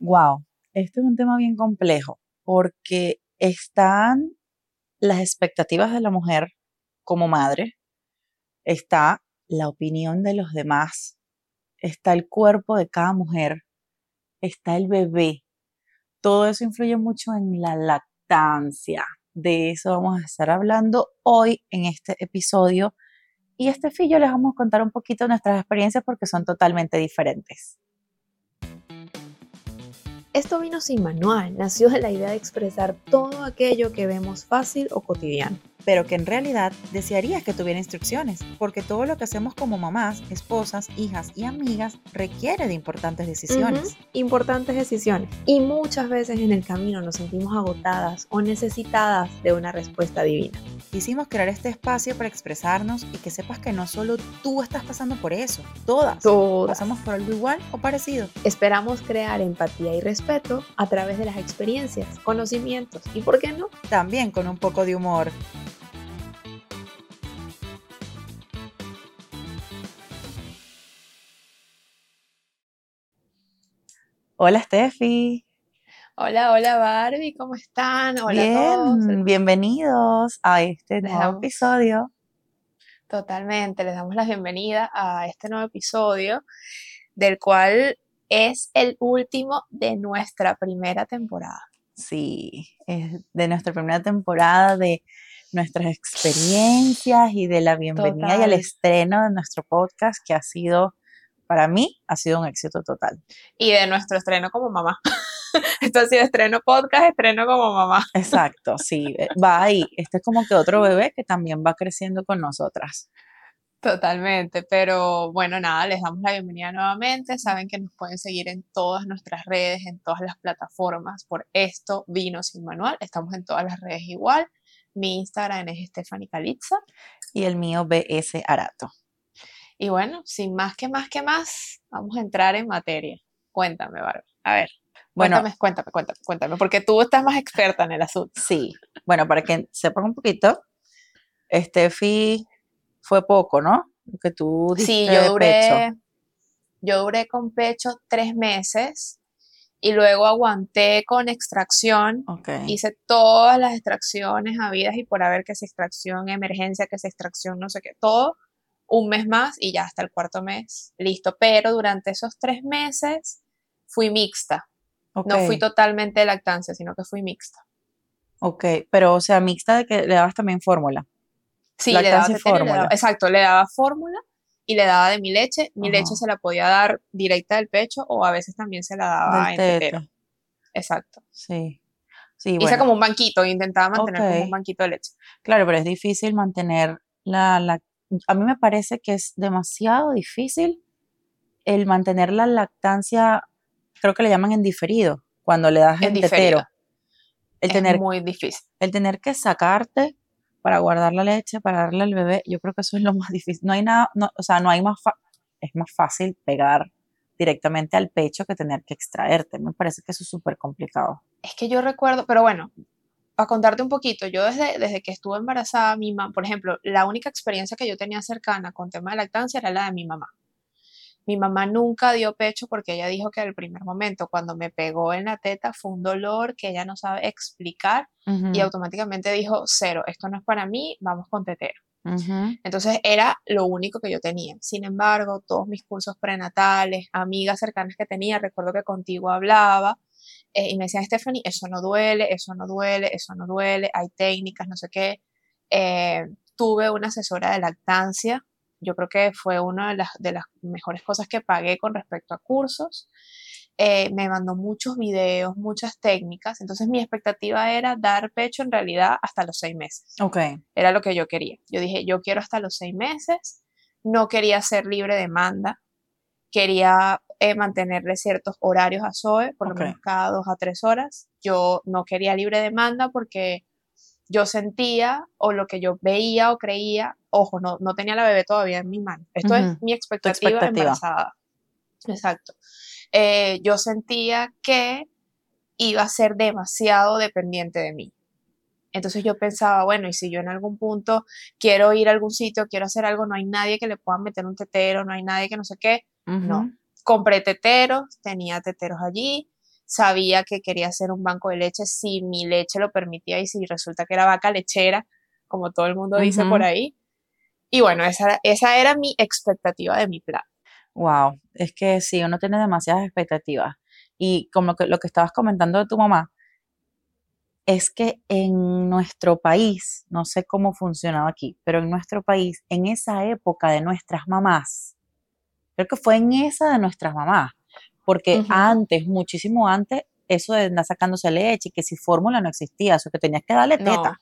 Wow, este es un tema bien complejo porque están las expectativas de la mujer como madre, está la opinión de los demás, está el cuerpo de cada mujer, está el bebé. Todo eso influye mucho en la lactancia. De eso vamos a estar hablando hoy en este episodio. Y este fillo les vamos a contar un poquito nuestras experiencias porque son totalmente diferentes. Esto vino sin manual, nació de la idea de expresar todo aquello que vemos fácil o cotidiano pero que en realidad desearías que tuviera instrucciones, porque todo lo que hacemos como mamás, esposas, hijas y amigas requiere de importantes decisiones. Importantes decisiones. Y muchas veces en el camino nos sentimos agotadas o necesitadas de una respuesta divina. Quisimos crear este espacio para expresarnos y que sepas que no solo tú estás pasando por eso, todas, todas. pasamos por algo igual o parecido. Esperamos crear empatía y respeto a través de las experiencias, conocimientos y, ¿por qué no? También con un poco de humor. Hola Steffi. Hola, hola Barbie, ¿cómo están? Hola Bien, a todos. bienvenidos a este nuevo episodio. Totalmente, les damos la bienvenida a este nuevo episodio, del cual es el último de nuestra primera temporada. Sí, es de nuestra primera temporada, de nuestras experiencias y de la bienvenida y el estreno de nuestro podcast que ha sido para mí ha sido un éxito total. Y de nuestro estreno como mamá. Esto ha sido estreno podcast, estreno como mamá. Exacto, sí, eh, va ahí. Este es como que otro bebé que también va creciendo con nosotras. Totalmente, pero bueno, nada, les damos la bienvenida nuevamente. Saben que nos pueden seguir en todas nuestras redes, en todas las plataformas. Por esto, Vino Sin Manual. Estamos en todas las redes igual. Mi Instagram es Stephanie Calitza. Y el mío, BS Arato. Y bueno, sin más que más que más, vamos a entrar en materia. Cuéntame, Bárbara. A ver. Bueno, cuéntame, cuéntame, cuéntame, cuéntame, porque tú estás más experta en el asunto. Sí, bueno, para que sepan un poquito, Steffi fue poco, ¿no? que tú Sí, yo duré, yo duré con pecho tres meses y luego aguanté con extracción. Hice todas las extracciones habidas y por haber que es extracción emergencia, que es extracción no sé qué, todo un mes más y ya hasta el cuarto mes, listo. Pero durante esos tres meses fui mixta. No fui totalmente de lactancia, sino que fui mixta. Ok, pero o sea, mixta de que le dabas también fórmula. Sí, le daba, fórmula. exacto, le daba fórmula y le daba de mi leche. Mi leche se la podía dar directa del pecho o a veces también se la daba en tetero. Exacto. Sí. Sí, Hice como un banquito, intentaba mantener como un banquito de leche. Claro, pero es difícil mantener la, la a mí me parece que es demasiado difícil el mantener la lactancia, creo que le llaman en diferido, cuando le das el tetero. El es tener, muy difícil. El tener que sacarte para guardar la leche, para darle al bebé, yo creo que eso es lo más difícil. No hay nada, o sea, no hay más, es más fácil pegar directamente al pecho que tener que extraerte. Me parece que eso es súper complicado. Es que yo recuerdo, pero bueno, a contarte un poquito, yo desde, desde que estuve embarazada, mi mamá, por ejemplo, la única experiencia que yo tenía cercana con tema de lactancia era la de mi mamá. Mi mamá nunca dio pecho porque ella dijo que al primer momento, cuando me pegó en la teta, fue un dolor que ella no sabe explicar y automáticamente dijo, cero, esto no es para mí, vamos con tetero. Entonces era lo único que yo tenía. Sin embargo, todos mis cursos prenatales, amigas cercanas que tenía, recuerdo que contigo hablaba, eh, y me decían, Stephanie, eso no duele, eso no duele, eso no duele, hay técnicas, no sé qué. Eh, tuve una asesora de lactancia, yo creo que fue una de las, de las mejores cosas que pagué con respecto a cursos. Eh, me mandó muchos videos, muchas técnicas, entonces mi expectativa era dar pecho en realidad hasta los seis meses. Era lo que yo quería. Yo dije, yo quiero hasta los seis meses, no quería ser libre demanda, quería eh, mantenerle ciertos horarios a Zoe, por lo menos cada dos a tres horas. Yo no quería libre demanda porque yo sentía o lo que yo veía o creía, ojo, no, no tenía la bebé todavía en mi mano. Esto es mi expectativa, embarazada. Exacto. Eh, yo sentía que iba a ser demasiado dependiente de mí. Entonces yo pensaba, bueno, y si yo en algún punto quiero ir a algún sitio, quiero hacer algo, no hay nadie que le pueda meter un tetero, no hay nadie que no sé qué, no compré teteros, tenía teteros allí. sabía que quería hacer un banco de leche si mi leche lo permitía y si resulta que era vaca lechera, como todo el mundo dice por ahí. Y bueno, esa, esa era mi expectativa de mi plan. Wow, es que sí, uno tiene demasiadas expectativas. Y como que lo que estabas comentando de tu mamá, es que en nuestro país, no sé cómo funcionaba aquí, pero en nuestro país, en esa época de nuestras mamás, creo que fue en esa de nuestras mamás, porque antes, muchísimo antes, eso de andar sacándose leche y que si fórmula no existía, eso que tenías que darle teta.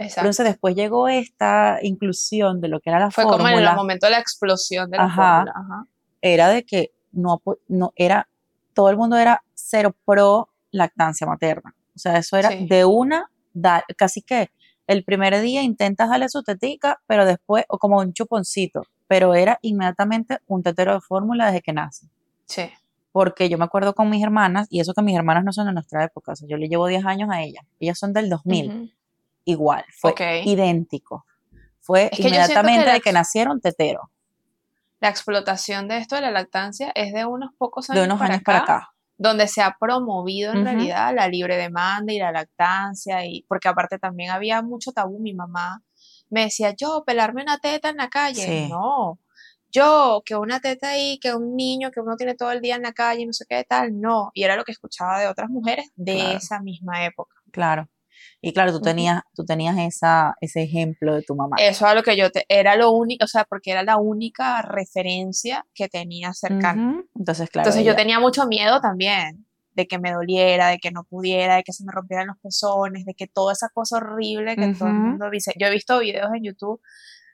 Entonces después llegó esta inclusión de lo que era la fórmula. Fue como en el momento de la explosión de la fórmula. Era de que no, no era, todo el mundo era cero pro lactancia materna. O sea, eso era de una, casi que el primer día intentas darle su tetica, pero después, o como un chuponcito, pero era inmediatamente un tetero de fórmula desde que nace. Sí. Porque yo me acuerdo con mis hermanas, y eso que mis hermanas no son de nuestra época, o sea, yo le llevo 10 años a ellas, ellas son del 2000, igual, fue idéntico. Fue inmediatamente de que nacieron tetero. La explotación de esto de la lactancia es de unos pocos años, de unos años para acá donde se ha promovido en realidad la libre demanda y la lactancia, y porque aparte también había mucho tabú. Mi mamá me decía, yo, pelarme una teta en la calle. No, yo, que una teta ahí, que un niño que uno tiene todo el día en la calle, no sé qué tal, no. Y era lo que escuchaba de otras mujeres de esa misma época. Claro. Y claro, tú tenías, tú tenías esa, ese ejemplo de tu mamá. Eso era lo que yo te, era lo único, o sea, porque era la única referencia que tenía cercana. Entonces, claro. Entonces yo tenía mucho miedo también de que me doliera, de que no pudiera, de que se me rompieran los pezones, de que toda esa cosa horrible que todo el mundo dice. Yo he visto videos en YouTube,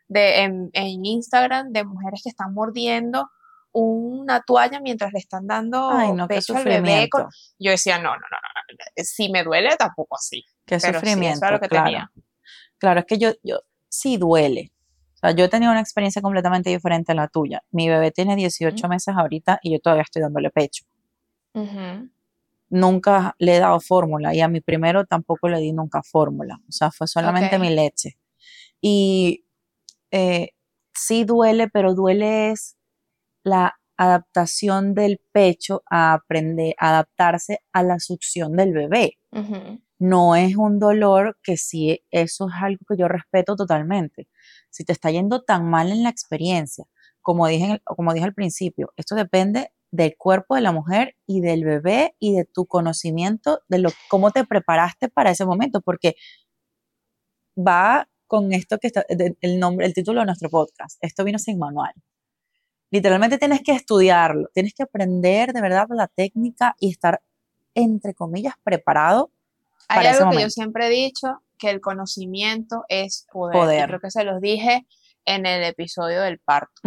de, en, en Instagram, de mujeres que están mordiendo una toalla mientras le están dando pecho al bebé. Yo decía, no, no, no, no, si me duele tampoco así. Qué sufrimiento, claro. Claro, es que yo, yo sí duele. O sea, yo he tenido una experiencia completamente diferente a la tuya. Mi bebé tiene 18 meses ahorita y yo todavía estoy dándole pecho. Nunca le he dado fórmula y a mi primero tampoco le di nunca fórmula. O sea, fue solamente mi leche. Y eh, sí duele, pero duele es la adaptación del pecho a aprender, a adaptarse a la succión del bebé. No es un dolor que sí, eso es algo que yo respeto totalmente. Si te está yendo tan mal en la experiencia, como dije, como dije al principio, esto depende del cuerpo de la mujer y del bebé y de tu conocimiento de lo, cómo te preparaste para ese momento, porque va con esto que está, el nombre, el título de nuestro podcast. Esto vino sin manual. Literalmente tienes que estudiarlo, tienes que aprender de verdad la técnica y estar, entre comillas, preparado. Hay algo que yo siempre he dicho, que el conocimiento es poder. creo que se los dije en el episodio del parto.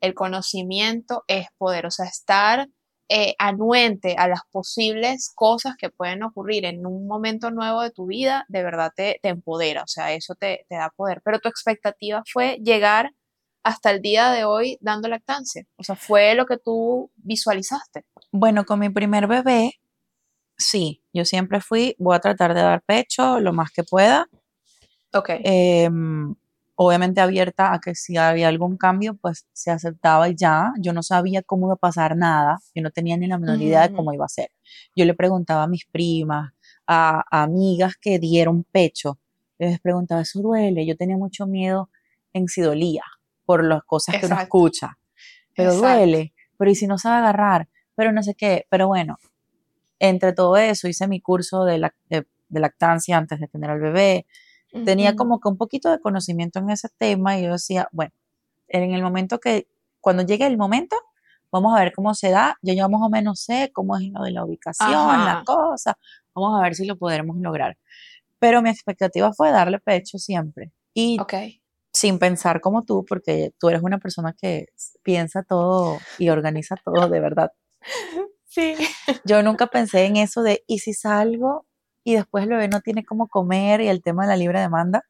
El conocimiento es poder, o sea, estar eh, anuente a las posibles cosas que pueden ocurrir en un momento nuevo de tu vida, de verdad te, te empodera, o sea, eso te, te da poder. Pero tu expectativa fue llegar hasta el día de hoy dando lactancia? O sea, ¿fue lo que tú visualizaste? Bueno, con mi primer bebé, sí, yo siempre fui, voy a tratar de dar pecho lo más que pueda. Ok. Em, obviamente abierta a que si había algún cambio, pues se aceptaba y ya. Yo no sabía cómo iba a pasar nada, yo no tenía ni la menor idea de cómo iba a ser. Yo le preguntaba a mis primas, a, a amigas que dieron pecho, les preguntaba, ¿eso duele? Yo tenía mucho miedo en si dolía por las cosas que uno escucha. Pero duele, pero y si no sabe agarrar, pero no sé qué, pero bueno, entre todo eso hice mi curso de, la, de, lactancia antes de tener al bebé, tenía como que un poquito de conocimiento en ese tema y yo decía, bueno, en el momento que, cuando llegue el momento, vamos a ver cómo se da, yo ya más o menos sé cómo es lo de la ubicación, la cosa, vamos a ver si lo podremos lograr. Pero mi expectativa fue darle pecho siempre. Y okay sin pensar como tú, porque tú eres una persona que piensa todo y organiza todo de verdad. Sí. Yo nunca pensé en eso de, ¿y si salgo y después el bebé no tiene cómo comer y el tema de la libre demanda?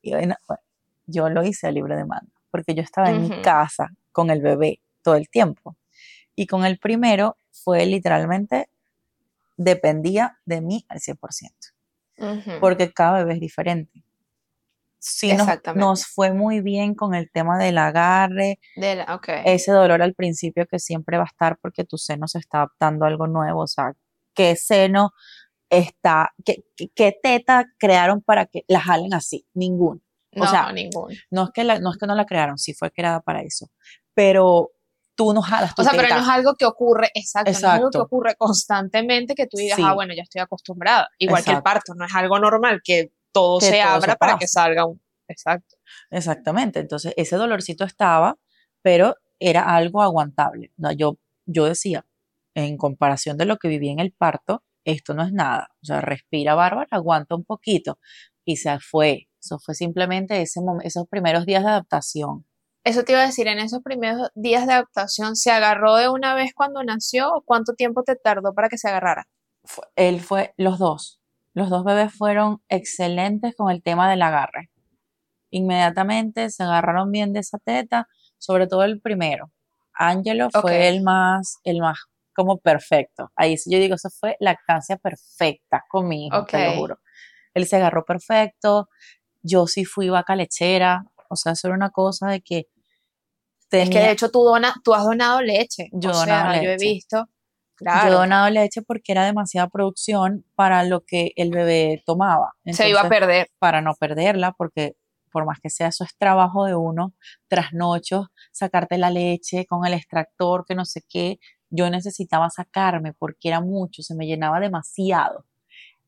Y bueno, yo lo hice a libre demanda, porque yo estaba en mi casa con el bebé todo el tiempo. Y con el primero fue literalmente, dependía de mí al 100%, porque cada bebé es diferente. Sí nos, fue muy bien con el tema del agarre, ese dolor al principio que siempre va a estar porque tu seno se está adaptando a algo nuevo, o sea, qué seno está, qué, qué, teta crearon para que la jalen así, ninguna. O no, sea, ninguna. no es, que la- no es que no la crearon, sí fue creada para eso, pero tú no jalas tu O sea, pero no es algo que ocurre, exacto, no es algo que ocurre constantemente que tú digas, Sí. ah, bueno, ya estoy acostumbrada. Igual que el parto, no es algo normal que todo Que se todo abra se para que salga un. Exacto. Exactamente, entonces ese dolorcito estaba, pero era algo aguantable. No, yo, yo decía, en comparación de lo que viví en el parto, esto no es nada. O sea, respira bárbara, aguanta un poquito. Y se fue. Eso fue simplemente ese esos primeros días de adaptación. Eso te iba a decir, en esos primeros días de adaptación, ¿se agarró de una vez cuando nació o cuánto tiempo te tardó para que se agarrara? Fue- él fue, los dos, los dos bebés fueron excelentes con el tema del agarre. Inmediatamente se agarraron bien de esa teta, sobre todo el primero. Ángelo fue el más, el más como perfecto. Ahí yo digo, eso fue lactancia perfecta con mi hijo, te lo juro. Él se agarró perfecto, yo sí fui vaca lechera, o sea, eso era una cosa de que Es que tenía, de hecho tú, dona, tú has donado leche. Yo o donado sea, yo he visto. Yo he Claro. donado leche porque era demasiada producción para lo que el bebé tomaba. se iba a perder. para no perderla, porque por más que sea, eso es trabajo de uno, trasnochos, sacarte la leche con el extractor, que no sé qué. Yo necesitaba sacarme porque era mucho, se me llenaba demasiado.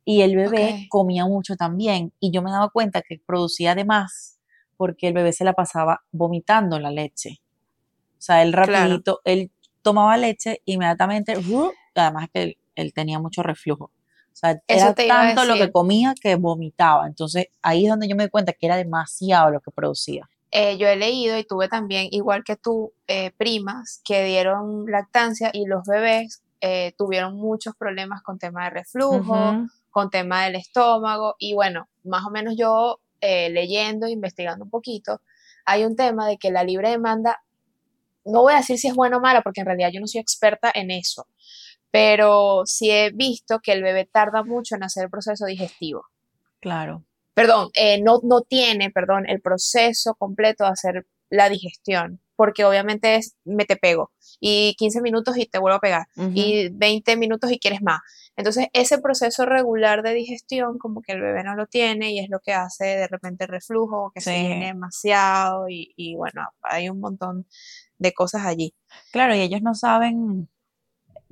Y el bebé comía mucho también. Y yo me daba cuenta que producía de más porque el bebé se la pasaba vomitando la leche. O sea, él Claro. rapidito, él tomaba leche inmediatamente, ¡ru! además que él, él tenía mucho reflujo. O sea, Eso era te tanto lo que comía que vomitaba. Entonces, ahí es donde yo me di cuenta que era demasiado lo que producía. Eh, yo he leído y tuve también, igual que tú, eh, primas que dieron lactancia y los bebés eh, tuvieron muchos problemas con tema de reflujo, con tema del estómago y bueno, más o menos yo leyendo, investigando un poquito, hay un tema de que la libre demanda, no voy a decir si es buena o mala, porque en realidad yo no soy experta en eso, pero sí he visto que el bebé tarda mucho en hacer el proceso digestivo. Claro. Perdón, eh, no, no tiene, perdón, el proceso completo de hacer la digestión, porque obviamente es me te pego y 15 minutos y te vuelvo a pegar y 20 minutos y quieres más. Entonces, ese proceso regular de digestión, como que el bebé no lo tiene y es lo que hace de repente el reflujo, que se llene demasiado y, y bueno, hay un montón de cosas allí. Claro, y ellos no saben,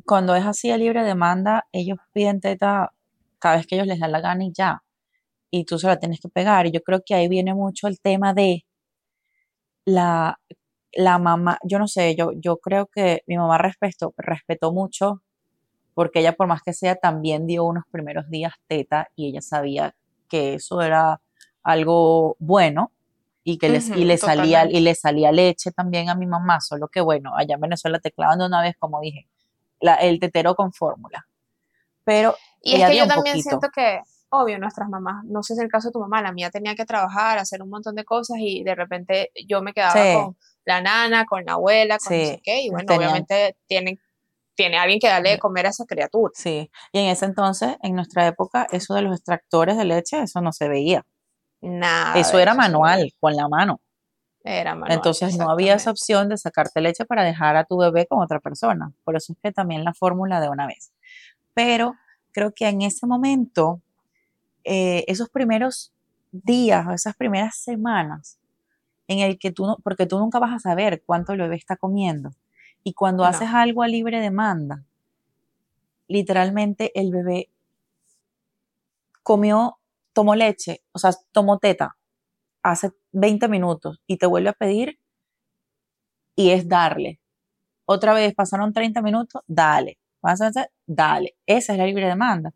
cuando es así a libre demanda, ellos piden teta cada vez que ellos les da la gana y ya. Y tú se la tienes que pegar. Y yo creo que ahí viene mucho el tema de la, la mamá, yo no sé, yo, yo creo que mi mamá respetó, respetó mucho, porque ella por más que sea también dio unos primeros días teta y ella sabía que eso era algo bueno y que les, y le salía, y le salía leche también a mi mamá, solo que bueno, allá en Venezuela te clavan de una vez, como dije, la- el tetero con fórmula. Pero Y es que yo también poquito. siento que, obvio, nuestras mamás, no sé si es el caso de tu mamá, la mía tenía que trabajar, hacer un montón de cosas y de repente yo me quedaba Sí. con la nana, con la abuela, con no sé qué, y bueno, obviamente tienen, tiene alguien que darle de comer a esa criatura. Sí, y en ese entonces, en nuestra época, eso de los extractores de leche, eso no se veía. Nada. Eso era manual, con la mano. Era manual. Entonces no había esa opción de sacarte leche para dejar a tu bebé con otra persona. Por eso es que también la fórmula de una vez. Pero creo que en ese momento, eh, esos primeros días o esas primeras semanas, en el que tú no, porque tú nunca vas a saber cuánto el bebé está comiendo. Y cuando No. haces algo a libre demanda, literalmente el bebé comió, tomó leche, o sea, tomó teta hace 20 minutos y te vuelve a pedir y es darle. Otra vez pasaron 30 minutos, dale. Pasa- Dale. Esa es la libre demanda.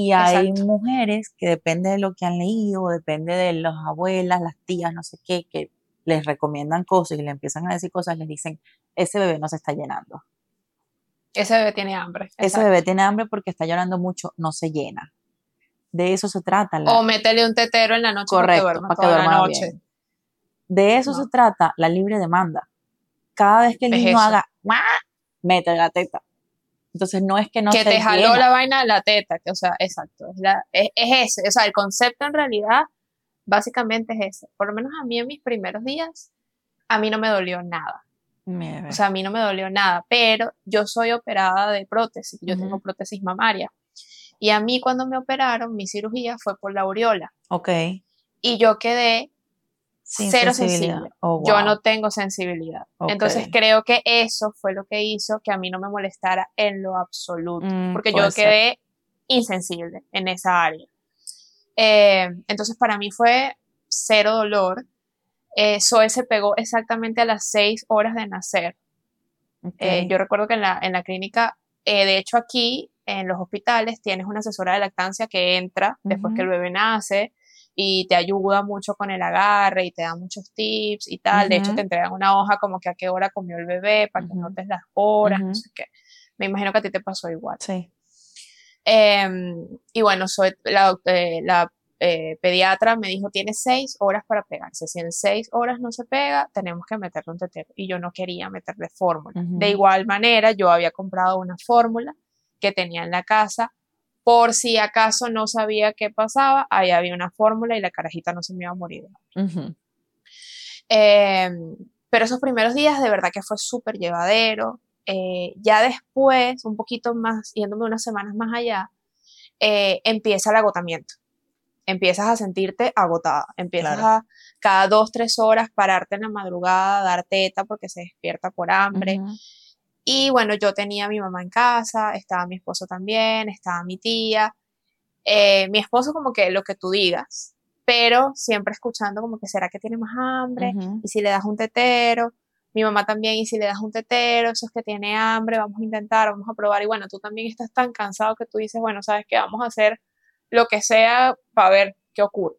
Y hay Exacto. mujeres que depende de lo que han leído, depende de las abuelas, las tías, no sé qué, que les recomiendan cosas y le empiezan a decir cosas, les dicen, ese bebé no se está llenando. Ese bebé tiene hambre. Ese bebé tiene hambre porque está llorando mucho, no se llena. De eso se trata. la- O métele un tetero en la noche Correcto, para que duerma para que toda la noche. bien. De eso No. se trata la libre demanda. Cada vez que el Es niño eso. haga, ¡guau! mete la teta. Entonces no es que no que se te jaló llena. la vaina de la teta, que o sea, exacto, es, la, es, es ese, o sea, el concepto en realidad básicamente es ese. Por lo menos a mí en mis primeros días, a mí no me dolió nada. O sea, a mí no me dolió nada, pero yo soy operada de prótesis, yo tengo prótesis mamaria. Y a mí cuando me operaron, mi cirugía fue por la aureola. Ok. Y yo quedé cero sensible. Oh, yo no tengo sensibilidad. Entonces creo que eso fue lo que hizo que a mí no me molestara en lo absoluto, mm, porque yo quedé insensible en esa área. Eh, entonces para mí fue cero dolor. Eh, Zoe se pegó exactamente a las seis horas de nacer. Eh, yo recuerdo que en la, en la clínica, eh, de hecho aquí en los hospitales tienes una asesora de lactancia que entra después que el bebé nace y te ayuda mucho con el agarre y te da muchos tips y tal. De hecho, te entregan una hoja como que a qué hora comió el bebé para que notes las horas, no sé qué. Me imagino que a ti te pasó igual. Sí. Em, y bueno, soy la, la eh, pediatra me dijo, tiene seis horas para pegarse. Si en seis horas no se pega, tenemos que meterle un tetero. Y yo no quería meterle fórmula. De igual manera, yo había comprado una fórmula que tenía en la casa. Por si acaso no sabía qué pasaba, ahí había una fórmula y la carajita no se me iba a morir. Em, pero esos primeros días de verdad que fue súper llevadero. Eh, ya después, un poquito más, yéndome unas semanas más allá, eh, empieza el agotamiento empiezas a sentirte agotada, empiezas a cada dos, tres horas pararte en la madrugada, dar teta porque se despierta por hambre. Y bueno, yo tenía a mi mamá en casa, estaba mi esposo también, estaba mi tía. Eh, mi esposo como que lo que tú digas, pero siempre escuchando como que será que tiene más hambre y si le das un tetero. Mi mamá también, y si le das un tetero, eso es que tiene hambre, vamos a intentar, vamos a probar. Y bueno, tú también estás tan cansado que tú dices, bueno, ¿sabes qué? Vamos a hacer lo que sea para ver qué ocurre.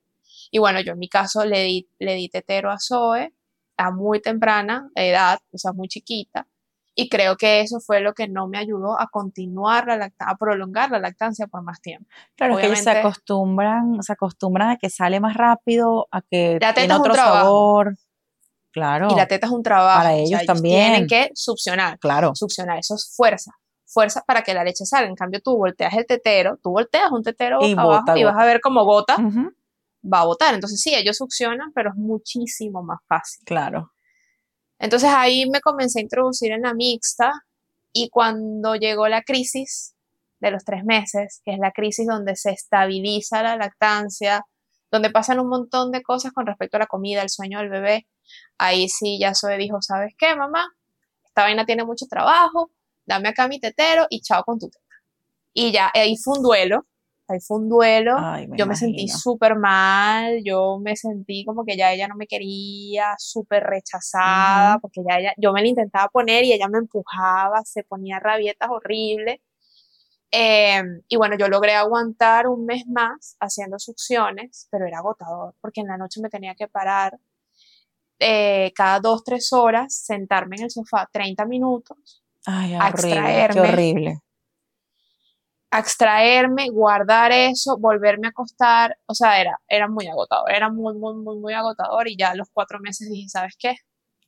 Y bueno, yo en mi caso le di, le di tetero a Zoe a muy temprana edad, o sea, muy chiquita, y creo que eso fue lo que no me ayudó a continuar la lactancia, a prolongar la lactancia por más tiempo. Claro, que ellos se acostumbran, se acostumbran a que sale más rápido, a que tiene otro sabor. Claro. Y la teta es un trabajo. Para ellos también. tienen que succionar. Claro. Succionar, eso es fuerza fuerza para que la leche salga. En cambio, tú volteas el tetero, tú volteas un tetero y, abajo y vas a ver cómo bota, va a botar. Entonces, sí, ellos succionan, pero es muchísimo más fácil. Claro. Entonces ahí me comencé a introducir en la mixta y cuando llegó la crisis de los tres meses, que es la crisis donde se estabiliza la lactancia, donde pasan un montón de cosas con respecto a la comida, el sueño del bebé, ahí sí ya Zoe dijo, ¿sabes qué, mamá? Esta vaina tiene mucho trabajo, dame acá mi tetero y chao con tu teta. Y ya, ahí fue un duelo, ahí fue un duelo, yo me sentí súper mal, yo me sentí como que ya ella no me quería, súper rechazada, porque ya ella, yo me la intentaba poner y ella me empujaba, se ponía rabietas horribles. Em, y bueno, yo logré aguantar un mes más haciendo succiones, pero era agotador, porque en la noche me tenía que parar eh, cada dos, tres horas, sentarme en el sofá 30 minutos Ay, a extraerme. horrible. Extraerme, guardar eso, volverme a acostar. O sea, era, era muy agotador, era muy, muy, muy, muy agotador. Y ya a los cuatro meses dije, ¿sabes qué?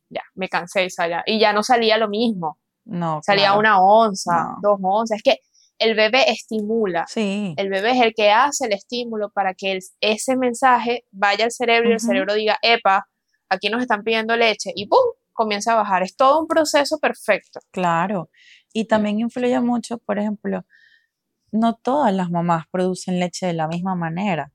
Ya, me cansé y ya no salía lo mismo. No. Salía una onza, dos onzas. Es que el bebé estimula. Sí. El bebé es el que hace el estímulo para que ese mensaje vaya al cerebro y el cerebro diga, epa, aquí nos están pidiendo leche y ¡pum! comienza a bajar. Es todo un proceso perfecto. Claro. Y también influye mucho, por ejemplo, no todas las mamás producen leche de la misma manera.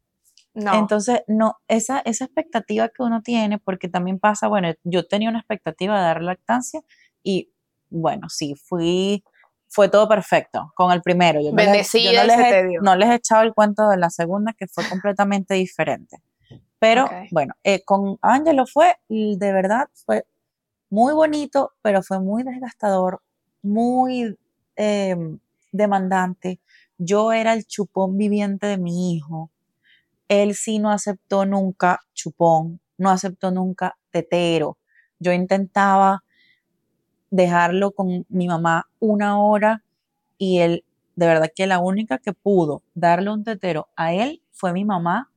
No. Entonces, no, esa, esa expectativa que uno tiene, porque también pasa, bueno, yo tenía una expectativa de dar lactancia y bueno, sí, fui, fue todo perfecto con el primero. Yo no les, no les he echado el cuento de la segunda, que fue completamente diferente. Pero bueno, eh, con Angelo fue, de verdad, fue muy bonito, pero fue muy desgastador, muy em, demandante. Yo era el chupón viviente de mi hijo. Él sí no aceptó nunca chupón, no aceptó nunca tetero. Yo intentaba dejarlo con mi mamá una hora y él, de verdad que la única que pudo darle un tetero a él fue mi mamá,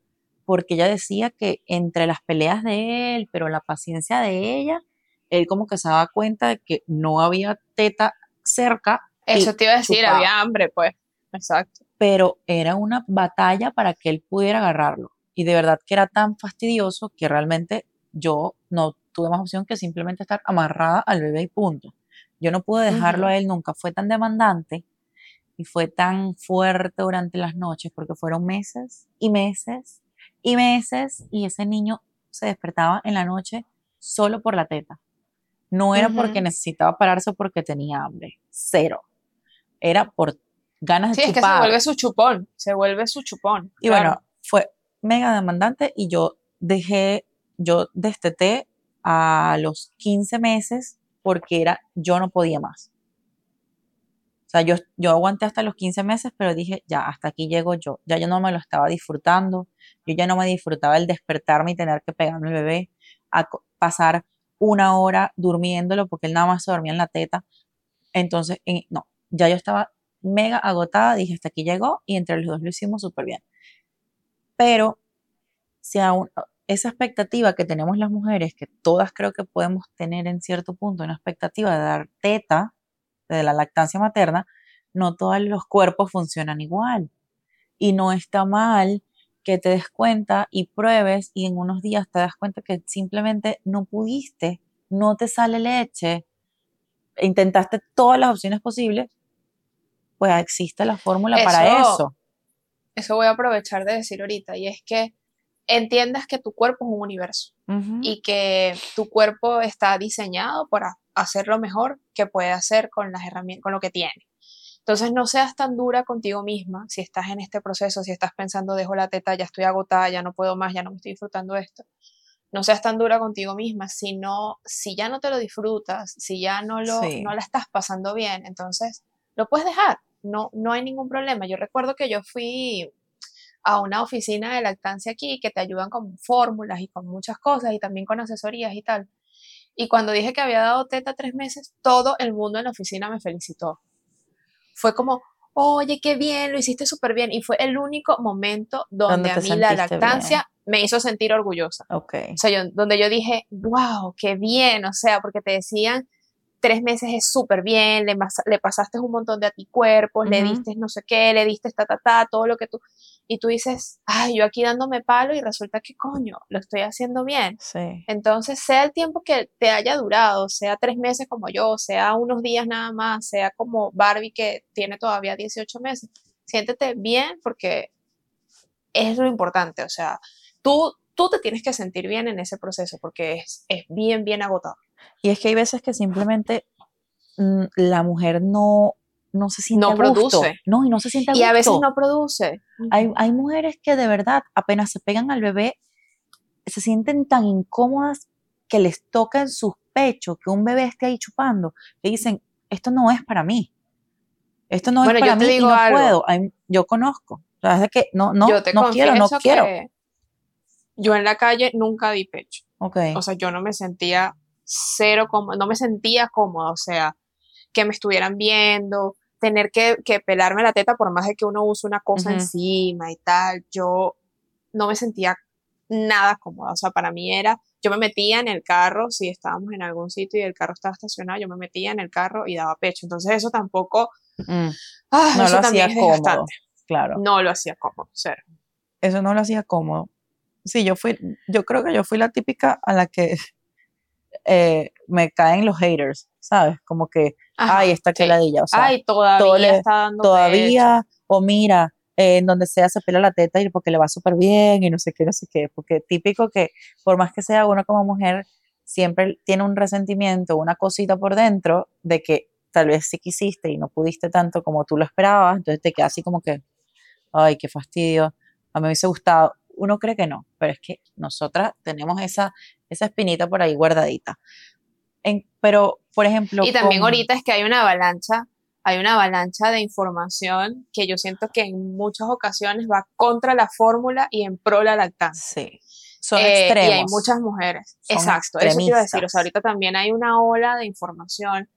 porque ella decía que entre las peleas de él, pero la paciencia de ella, él como que se daba cuenta de que no había teta cerca. Eso te iba a decir, había hambre, pues. Exacto. Pero era una batalla para que él pudiera agarrarlo. Y de verdad que era tan fastidioso que realmente yo no tuve más opción que simplemente estar amarrada al bebé y punto. Yo no pude dejarlo a él nunca, fue tan demandante y fue tan fuerte durante las noches porque fueron meses y meses y meses y ese niño se despertaba en la noche solo por la teta. No era porque necesitaba pararse o porque tenía hambre, cero. Era por ganas de chupar. Sí, es que se vuelve su chupón, se vuelve su chupón. Y bueno, fue mega demandante y yo dejé, yo desteté a los 15 meses porque era, yo no podía más. O sea, yo, yo aguanté hasta los 15 meses, pero dije, ya, hasta aquí llego yo. Ya yo no me lo estaba disfrutando. Yo ya no me disfrutaba el despertarme y tener que pegarme al bebé, a pasar una hora durmiéndolo porque él nada más se dormía en la teta. Entonces, no, ya yo estaba mega agotada, dije, hasta aquí llegó y entre los dos lo hicimos súper bien. Pero si aún, esa expectativa que tenemos las mujeres, que todas creo que podemos tener en cierto punto, una expectativa de dar teta, de la lactancia materna, no todos los cuerpos funcionan igual. Y no está mal que te des cuenta y pruebes y en unos días te das cuenta que simplemente no pudiste, no te sale leche, intentaste todas las opciones posibles, pues existe la fórmula para eso. Eso voy a aprovechar de decir ahorita y es que entiendas que tu cuerpo es un universo y que tu cuerpo está diseñado para hacer lo mejor que puede hacer con las herramientas, con lo que tiene. Entonces no seas tan dura contigo misma si estás en este proceso, si estás pensando dejo la teta, ya estoy agotada, ya no puedo más, ya no me estoy disfrutando esto. No seas tan dura contigo misma, sino si ya no te lo disfrutas, si ya no lo no la estás pasando bien, entonces lo puedes dejar. No no hay ningún problema. Yo recuerdo que yo fui a una oficina de lactancia aquí que te ayudan con fórmulas y con muchas cosas y también con asesorías y tal. Y cuando dije que había dado teta tres meses, todo el mundo en la oficina me felicitó. Fue como, oye, qué bien, lo hiciste súper bien. Y fue el único momento donde a mí la lactancia me hizo sentir orgullosa. Okay. O sea, yo, donde yo dije, wow, qué bien, o sea, porque te decían, tres meses es súper bien, le, le, pasaste un montón de anticuerpos, le diste no sé qué, le diste ta, ta, ta, todo lo que tú, y tú dices, ay, yo aquí dándome palo y resulta que coño, lo estoy haciendo bien. Sí. Entonces, sea el tiempo que te haya durado, sea tres meses como yo, sea unos días nada más, sea como Barbie que tiene todavía 18 meses, siéntete bien porque es lo importante, o sea, tú, tú te tienes que sentir bien en ese proceso porque es, es bien, bien agotado. Y es que hay veces que simplemente mm, la mujer no, no se siente no produce. No, y no se siente a Y a veces no produce. Hay, hay mujeres que de verdad, apenas se pegan al bebé, se sienten tan incómodas que les toca en sus pechos que un bebé esté ahí chupando, que dicen, esto no es para mí. Esto no es para mí y no puedo. yo conozco. O sea, que no, no, no quiero, no quiero. Yo en la calle nunca di pecho. Okay. O sea, yo no me sentía cero como, no me sentía cómoda, o sea, que me estuvieran viendo, tener que, pelarme la teta por más de que uno use una cosa encima y tal, yo no me sentía nada cómoda, o sea, para mí era, yo me metía en el carro, si estábamos en algún sitio y el carro estaba estacionado, yo me metía en el carro y daba pecho, entonces eso tampoco, mm. ah, no lo hacía cómodo, claro. No lo hacía cómodo, cero. Eso no lo hacía cómodo. Sí, yo fui, yo creo que yo fui la típica a la que eh, me caen los haters, ¿sabes? Como que, ay, esta sí. o sea, ay, todavía está dando Todavía, o mira, en donde sea se pela la teta y porque le va súper bien y no sé qué, no sé qué, porque típico que por más que sea uno como mujer, siempre tiene un resentimiento, una cosita por dentro de que tal vez sí quisiste y no pudiste tanto como tú lo esperabas, entonces te queda así como que, ay, qué fastidio, a mí me hubiese gustado, uno cree que no, pero es que nosotras tenemos esa, esa espinita por ahí guardadita. En, pero, por ejemplo... Y también ahorita es que hay una avalancha, hay una avalancha de información que yo siento que en muchas ocasiones va contra la fórmula y en pro la lactancia. Sí. Son extremos. Eh, y hay muchas mujeres. Exacto, eso a decir. O sea, ahorita también hay una ola de información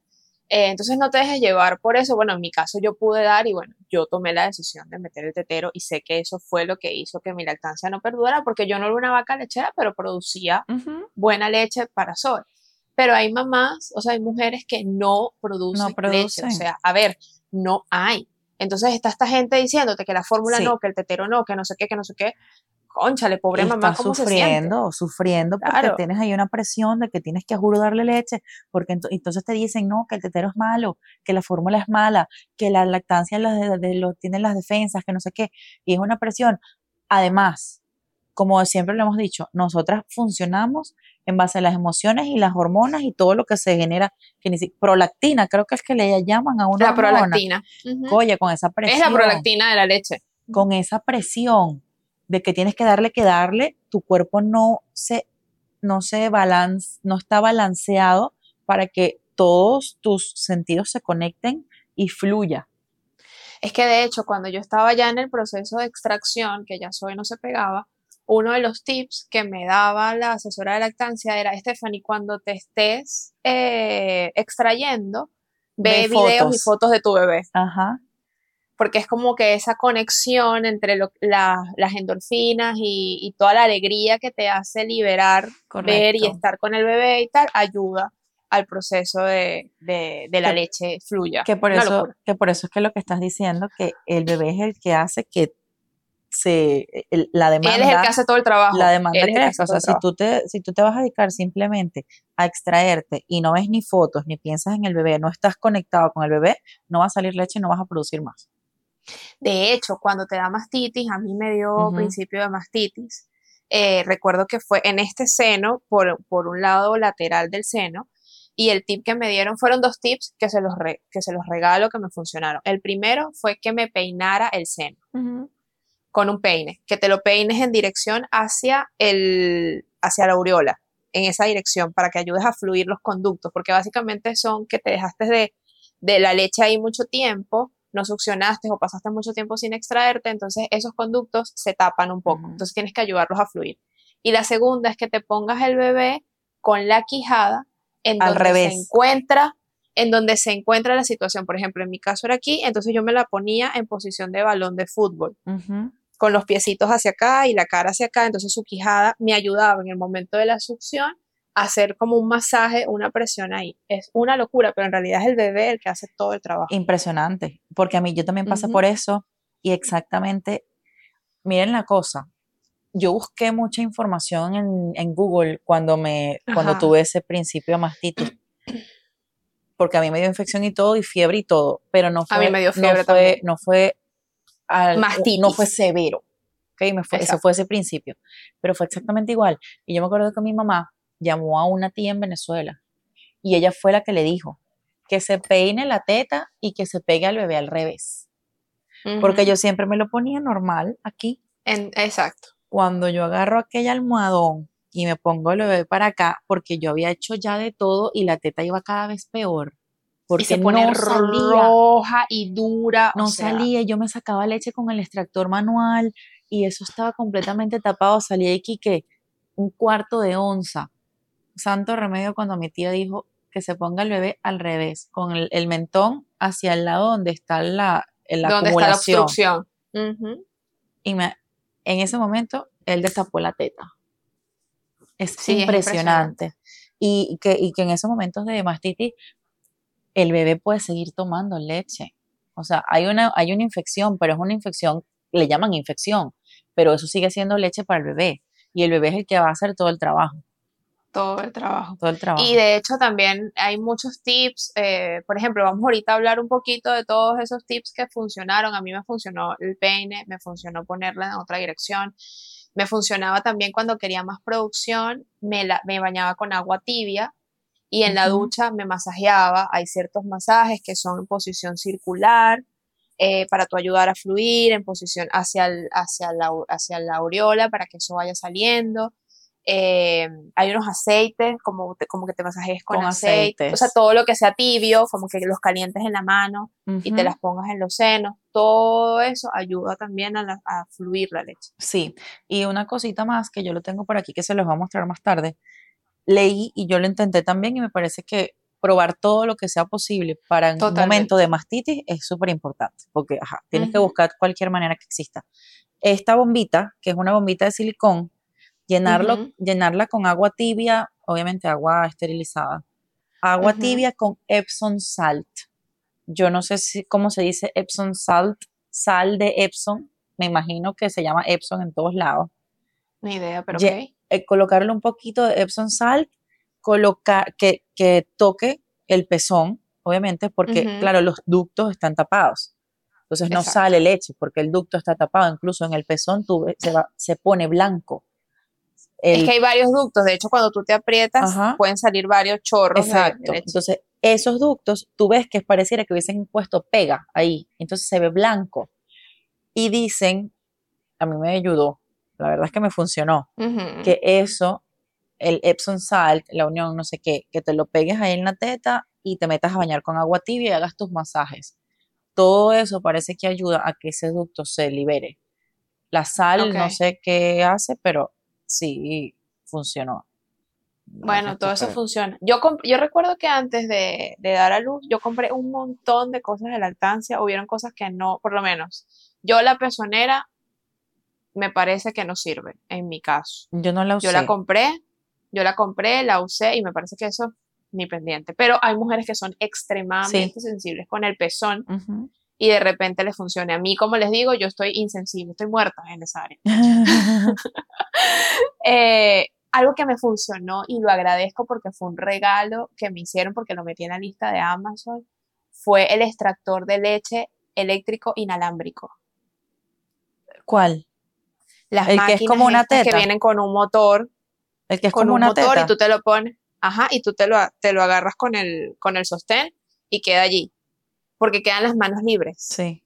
eh, entonces no te dejes llevar por eso. Bueno, en mi caso yo pude dar y bueno, yo tomé la decisión de meter el tetero y sé que eso fue lo que hizo que mi lactancia no perdurara porque yo no era una vaca lechera, pero producía buena leche para Sol. Pero hay mamás, o sea, hay mujeres que no producen, no leche. O sea, a ver, no hay. Entonces está esta gente diciéndote que la fórmula no, que el tetero no, que no sé qué, que no sé qué conchale, pobre mamá, ¿cómo se sufriendo, siente? sufriendo porque Claro. tienes ahí una presión de que tienes que a juro darle leche, porque ento- entonces te dicen, no, que el tetero es malo, que la fórmula es mala, que la lactancia las de, de lo, tiene las defensas, que no sé qué, y es una presión. Además, como siempre lo hemos dicho, nosotras funcionamos en base a las emociones y las hormonas y todo lo que se genera, que ni si- prolactina, creo que es que le llaman a una La hormona. prolactina. Ujú. Oye, con esa Es presión la prolactina de la leche. con esa presión de que tienes que darle, que darle, tu cuerpo no se, no se balance, no está balanceado para que todos tus sentidos se conecten y fluya. Es que de hecho, cuando yo estaba ya en el proceso de extracción, que ya soy no se pegaba, uno de los tips que me daba la asesora de lactancia era, Stephanie, cuando te estés eh, extrayendo, ve, Ve videos y fotos. fotos de tu bebé, Ajá. Porque es como que esa conexión entre lo- la- las endorfinas y, y toda la alegría que te hace liberar, ver y estar con el bebé y tal, ayuda al proceso de, de- de la Que- leche fluya. Que por Una eso, locura. que por eso es que lo que estás diciendo, que el bebé es el que hace que se, el- la demanda, Él es el que hace todo el trabajo. la demanda crezca. O sea, si tú, te, si tú te vas a dedicar simplemente a extraerte y no ves ni fotos, ni piensas en el bebé, no estás conectado con el bebé, no va a salir leche y no vas a producir más. De hecho, cuando te da mastitis, a mí me dio principio de mastitis. eh, recuerdo que fue en este seno, por, por un lado lateral del seno, y el tip que me dieron fueron dos tips que se los, re- que se los regalo que me funcionaron. El primero fue que me peinara el seno con un peine, que te lo peines en dirección hacia, el, hacia la aureola, en esa dirección, para que ayudes a fluir los conductos, porque básicamente son que te dejaste de, de la leche ahí mucho tiempo, no succionaste o pasaste mucho tiempo sin extraerte, entonces esos conductos se tapan un poco, entonces tienes que ayudarlos a fluir. Y la segunda es que te pongas el bebé con la quijada en Al donde revés. se encuentra en donde se encuentra la situación. Por ejemplo, en mi caso era aquí, entonces yo me la ponía en posición de balón de fútbol con los piecitos hacia acá y la cara hacia acá, entonces su quijada me ayudaba en el momento de la succión hacer como un masaje, una presión ahí. Es una locura, pero en realidad es el bebé el que hace todo el trabajo. Impresionante, porque a mí yo también pasé por eso y exactamente, miren la cosa, yo busqué mucha información en, en Google cuando me cuando tuve ese principio de mastitis. Porque a mí me dio infección y todo y fiebre y todo, pero no fue A mí me dio no fiebre fue, también. no fue al- no fue severo. ¿ok? Me fue, Exacto. fue ese principio, pero fue exactamente igual. Y yo me acuerdo que mi mamá llamó a una tía en Venezuela y ella fue la que le dijo que se peine la teta y que se pegue al bebé al revés. Porque yo siempre me lo ponía normal aquí. En- exacto. Cuando yo agarro aquel almohadón y me pongo el bebé para acá, porque yo había hecho ya de todo y la teta iba cada vez peor. Porque y se pone no salía, roja y dura. no o sea, salía. Yo me sacaba leche con el extractor manual y eso estaba completamente tapado. Salía aquí que un cuarto de onza. Santo remedio cuando mi tía dijo que se ponga el bebé al revés, con el, el mentón hacia el lado donde está la, la ¿Dónde está la acumulación. obstrucción? Y me- en ese momento él destapó la teta. Es Sí, es impresionante. Y, que, y que en esos momentos de mastitis el bebé puede seguir tomando leche. O sea, hay una, hay una infección, pero es una infección, le llaman infección, pero eso sigue siendo leche para el bebé. Y el bebé es el que va a hacer todo el trabajo. Todo el trabajo. Todo el trabajo. Y de hecho también hay muchos tips, eh, por ejemplo, vamos ahorita a hablar un poquito de todos esos tips que funcionaron. A mí me funcionó el peine, me funcionó ponerla en otra dirección, me funcionaba también cuando quería más producción, me, la, me bañaba con agua tibia y en la ducha me masajeaba. Hay ciertos masajes que son en posición circular eh, para tu ayudar a fluir, en posición hacia, el- hacia, la, hacia la aureola para que eso vaya saliendo. Eh, hay unos aceites, como, te- como que te masajes con, Con aceite. O sea, aceites. todo lo que sea tibio, como que los calientes en la mano y te las pongas en los senos. Todo eso ayuda también a, la- a fluir la leche. Sí, y una cosita más que yo lo tengo por aquí que se los voy a mostrar más tarde. Leí y yo lo intenté también y me parece que probar todo lo que sea posible para en un Totalmente. momento de mastitis es súper importante, porque ajá, tienes que Ujú. buscar cualquier manera que exista. Esta bombita, que es una bombita de silicón, llenarlo, llenarla con agua tibia, obviamente agua esterilizada, agua tibia con Epsom salt. Yo no sé si, cómo se dice Epsom salt, sal de Epsom, me imagino que se llama Epsom en todos lados Ni idea, pero Ye- eh, colocarle un poquito de Epsom salt, colocar, que, que toque el pezón, obviamente, porque, claro, los ductos están tapados. Entonces no Exacto. sale leche porque el ducto está tapado. Incluso en el pezón tú se, va- se pone blanco. Es El- que hay varios ductos, de hecho cuando tú te aprietas Ajá. pueden salir varios chorros de Exacto. Entonces, esos ductos, tú ves que pareciera que hubiesen puesto pega ahí. Entonces se ve blanco. Y dicen, a mí me ayudó, la verdad es que me funcionó, Ujú. que eso, el Epsom salt, la unión, no sé qué, que te lo pegues ahí en la teta y te metas a bañar con agua tibia y hagas tus masajes. Todo eso parece que ayuda a que ese ducto se libere. La sal, no Ok. sé qué hace, pero sí funcionó. Bueno, todo eso funciona. Yo, yo recuerdo que antes de, de dar a luz, yo compré un montón de cosas de lactancia. Hubieron cosas que no, por lo menos, yo la pezonera me parece que no sirve, en mi caso. Yo no la usé. Yo la compré, yo la compré, la usé y me parece que eso ni pendiente. Pero hay mujeres que son extremadamente sensibles con el pezón. Y de repente les funciona. A mí, como les digo, yo estoy insensible, estoy muerta en esa área. Eh, algo que me funcionó y lo agradezco porque fue un regalo que me hicieron porque lo metí en la lista de Amazon, fue el extractor de leche eléctrico inalámbrico. ¿Cuál? Las El que es como una estas que teta. vienen con un motor, El que es con como un una motor teta. y tú te lo pones, ajá, y tú te lo, te lo agarras con el, con el sostén y queda allí, porque quedan las manos libres. Sí.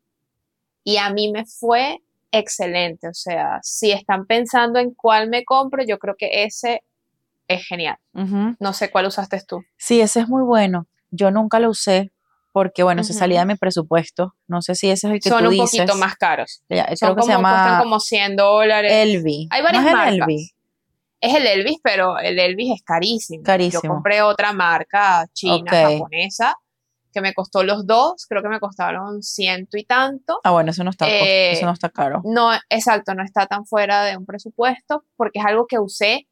Y a mí me fue excelente, o sea, si están pensando en cuál me compro, yo creo que ese es genial. No sé cuál usaste tú. Sí, ese es muy bueno. Yo nunca lo usé porque, bueno, se Ujú. salía de mi presupuesto. No sé si ese es el que Son tú un dices. poquito más caros. Ya, Son creo que como, se llama cuestan como 100 dólares. Elvi. Hay ¿No varias es el marcas. Elvi? Es el Elvis, pero el Elvis es carísimo. Carísimo. Yo compré otra marca china, japonesa, que me costó los dos, creo que me costaron ciento y tanto. Ah, bueno, eso no está, Eh, eso no está caro. No, exacto, no está tan fuera de un presupuesto porque es algo que usé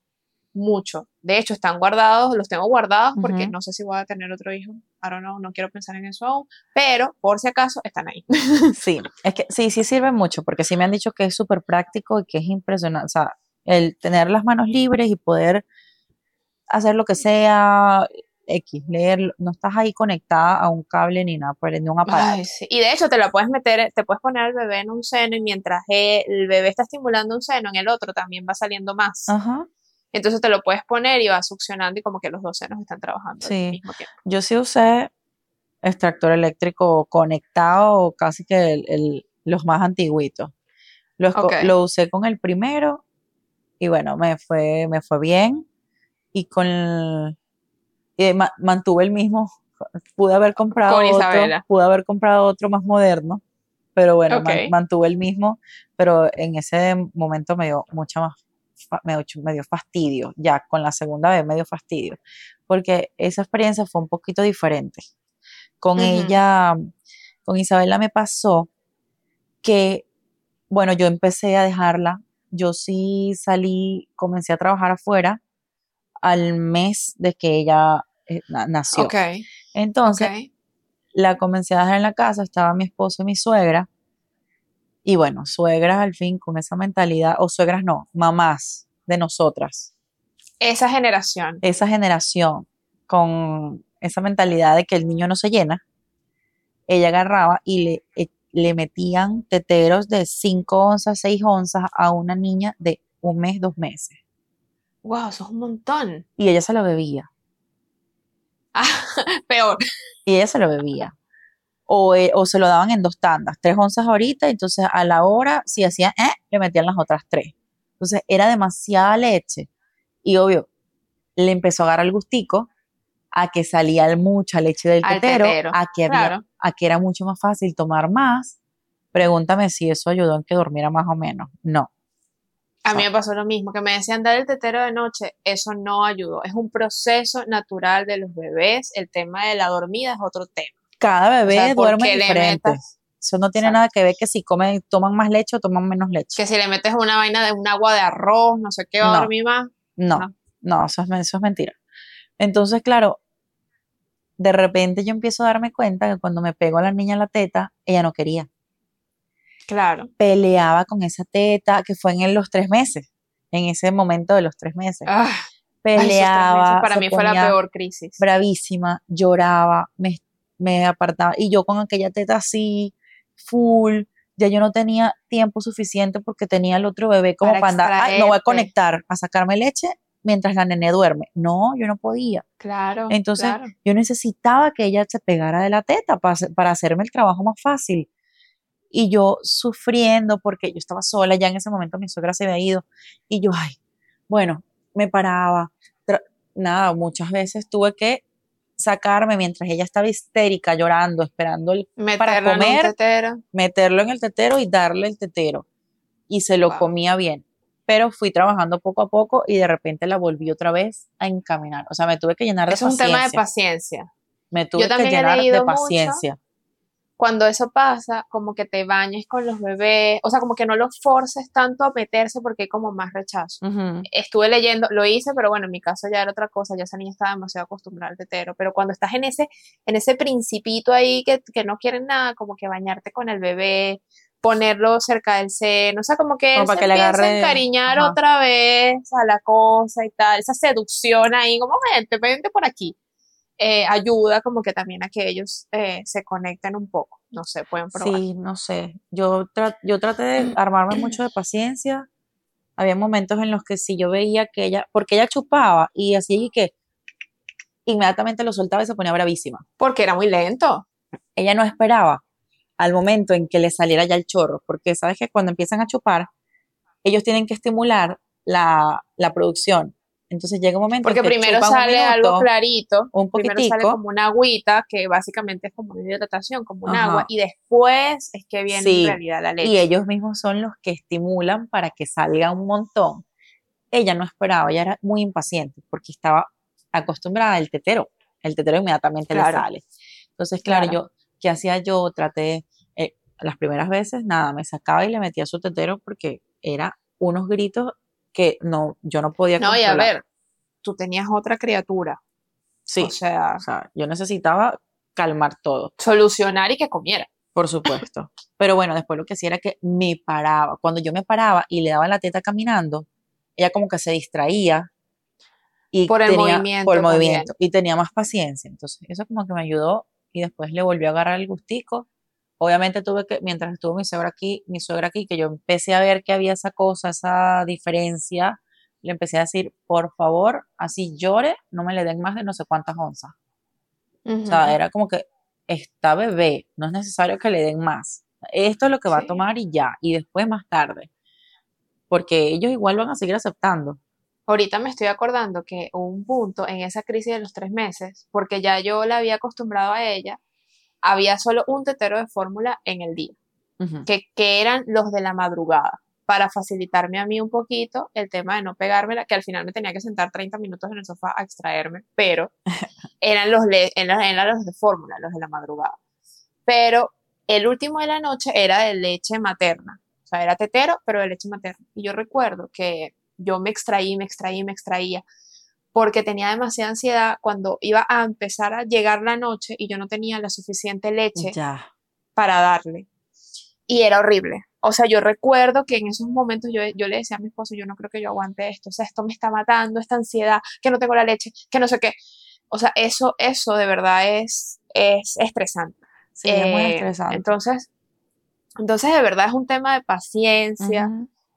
mucho. De hecho, están guardados, los tengo guardados porque no sé si voy a tener otro hijo. I don't know, no quiero pensar en eso aún, pero por si acaso están ahí. Sí, es que sí, sí sirve mucho porque sí me han dicho que es súper práctico y que es impresionante. O sea, el tener las manos libres y poder hacer lo que sea, X, leer, no estás ahí conectada a un cable ni nada, ni un aparato. Ay, sí. Y de hecho te la puedes meter, te puedes poner al bebé en un seno y mientras el bebé está estimulando un seno, en el otro también va saliendo más. Ajá. Entonces te lo puedes poner y va succionando y como que los dos senos están trabajando Sí. al mismo tiempo. Yo sí usé extractor eléctrico conectado, casi que el- el- los más antiguitos. Lo usé con el primero y bueno, me fue, me fue bien. Y con el- ma- mantuve el mismo. Pude haber comprado Con otro, pude haber comprado otro más moderno, pero bueno, man- Ok. mantuve el mismo, pero en ese momento me dio mucha más, me dio, fastidio, ya con la segunda vez me dio fastidio, porque esa experiencia fue un poquito diferente. Con Ujú. ella, con Isabela me pasó que, bueno, yo empecé a dejarla, yo sí salí, comencé a trabajar afuera al mes de que ella eh, na- nació. Entonces, la comencé a dejar en la casa, estaba mi esposo y mi suegra. Y bueno, suegras al fin con esa mentalidad, o suegras no, mamás de nosotras, Esa generación. esa generación con esa mentalidad de que el niño no se llena, ella agarraba y le, eh, le metían teteros de 5 onzas, 6 onzas a una niña de un mes, dos meses. Wow, eso es un montón. Y ella se lo bebía. Ah, peor. y ella se lo bebía. O, eh, o se lo daban en dos tandas, tres onzas ahorita, entonces a la hora, si hacía, eh, le metían las otras tres. Entonces era demasiada leche. Y obvio, le empezó a agarrar el gustico a que salía mucha leche del tetero, tetero, a, que había- claro. a que era mucho más fácil tomar más. Pregúntame si eso ayudó en que durmiera más o menos. No. A mí me pasó lo mismo, que me decían dar el tetero de noche, eso no ayudó. Es un proceso natural de los bebés, el tema de la dormida es otro tema. Cada O bebé sea, ¿por duerme diferente. metas- Eso no tiene nada que ver que si comen, toman más leche o toman menos leche. que si le metes una vaina de un agua de arroz, no sé qué, va a dormir más. No, No. no, eso es, eso es mentira. Entonces, claro, de repente yo empiezo a darme cuenta que cuando me pego a la niña en la teta, ella no quería. Claro. Peleaba con esa teta, que fue en los tres meses. en ese momento de los tres meses. Ah, ay, Peleaba, para mí fue la peor crisis. bravísima, lloraba, me, me apartaba y yo con aquella teta así, full, ya yo no tenía tiempo suficiente porque tenía el otro bebé como Para para andar, "Ay, me voy a conectar a sacarme leche mientras la nené duerme. No, yo no podía. Claro. Entonces, claro. Yo necesitaba que ella se pegara de la teta para, para hacerme el trabajo más fácil. Y yo sufriendo porque yo estaba sola, ya en ese momento mi suegra se había ido. Y yo, ay, bueno, me paraba. Nada, muchas veces tuve que sacarme mientras ella estaba histérica, llorando, esperando el, Meterla en un comer, tetero. meterlo en el tetero y darle el tetero. Y se lo Wow. comía bien. Pero fui trabajando poco a poco y de repente la volví otra vez a encaminar. O sea, me tuve que llenar de Es un paciencia. tema de paciencia. Me tuve que también he llenar de leído mucho. Cuando eso pasa, como que te bañes con los bebés, o sea, como que no los forces tanto a meterse porque hay como más rechazo. Estuve leyendo, lo hice, pero bueno, en mi caso ya era otra cosa, ya esa niña estaba demasiado acostumbrada al tetero, pero cuando estás en ese, en ese principito ahí que, que no quieren nada, como que bañarte con el bebé, ponerlo cerca del seno, o sea, como que Como él para se que le agarre- a encariñar ajá. otra vez a la cosa y tal, esa seducción ahí, como vente, vente por aquí. Eh, ayuda como que también a que ellos eh, se conecten un poco, no sé, pueden probar. Sí, no sé. Yo, tra- yo traté de armarme mucho de paciencia. Había momentos en los que si yo veía que ella, porque ella chupaba y así y que inmediatamente lo soltaba y se ponía bravísima. Porque era muy lento. Ella no esperaba al momento en que le saliera ya el chorro, porque sabes que cuando empiezan a chupar, ellos tienen que estimular la, la producción. Entonces llega un momento en Porque que primero sale algo minuto, clarito, un primero sale poquitico. como una agüita, que básicamente es como una hidratación, como un Ajá. agua, y después es que viene Sí, en realidad la leche. y ellos mismos son los que estimulan para que salga un montón. Ella no esperaba, ella era muy impaciente porque estaba acostumbrada al tetero. El tetero inmediatamente Claro. le sale. Entonces, claro, Claro. yo, ¿qué hacía yo? Traté, eh, las primeras veces, nada, me sacaba y le metía su tetero porque era unos gritos que no, yo no podía No, y a ver, tú tenías otra criatura, Sí, o sea, o sea, yo necesitaba calmar todo. solucionar y que comiera. Por supuesto. Pero bueno, después lo que hacía era que me paraba. Cuando yo me paraba y le daba la teta caminando, ella como que se distraía y Por el tenía, movimiento por el también. movimiento y tenía más paciencia. Entonces, eso como que me ayudó y después le volvió a agarrar el gustico. Obviamente tuve que, mientras estuvo mi suegra aquí, mi suegra aquí, que yo empecé a ver que había esa cosa, esa diferencia, le empecé a decir, por favor, así llore, no me le den más de no sé cuántas onzas. O sea, era como que está bebé, no es necesario que le den más. Esto es lo que va a Sí. tomar y ya, y después más tarde. Porque ellos igual van a seguir aceptando. Ahorita me estoy acordando que hubo un punto en esa crisis de los tres meses, porque ya yo la había acostumbrado a ella, había solo un tetero de fórmula en el día. Que, que eran los de la madrugada, para facilitarme a mí un poquito el tema de no pegármela, que al final me tenía que sentar 30 minutos en el sofá a extraerme, pero eran los, eran, eran los de fórmula, los de la madrugada. Pero el último de la noche era de leche materna, o sea, era tetero, pero de leche materna. Y yo recuerdo que yo me extraí, me extraí, me extraía, porque tenía demasiada ansiedad cuando iba a empezar a llegar la noche y yo no tenía la suficiente leche Ya. para darle. Y era horrible. O sea, yo recuerdo que en esos momentos yo, yo le decía a mi esposo, yo no creo que yo aguante esto, o sea, esto me está matando, esta ansiedad, que no tengo la leche, que no sé qué. O sea, eso, eso de verdad es, es estresante. Sí, es muy Eh, estresante. Entonces, entonces, de verdad es un tema de paciencia.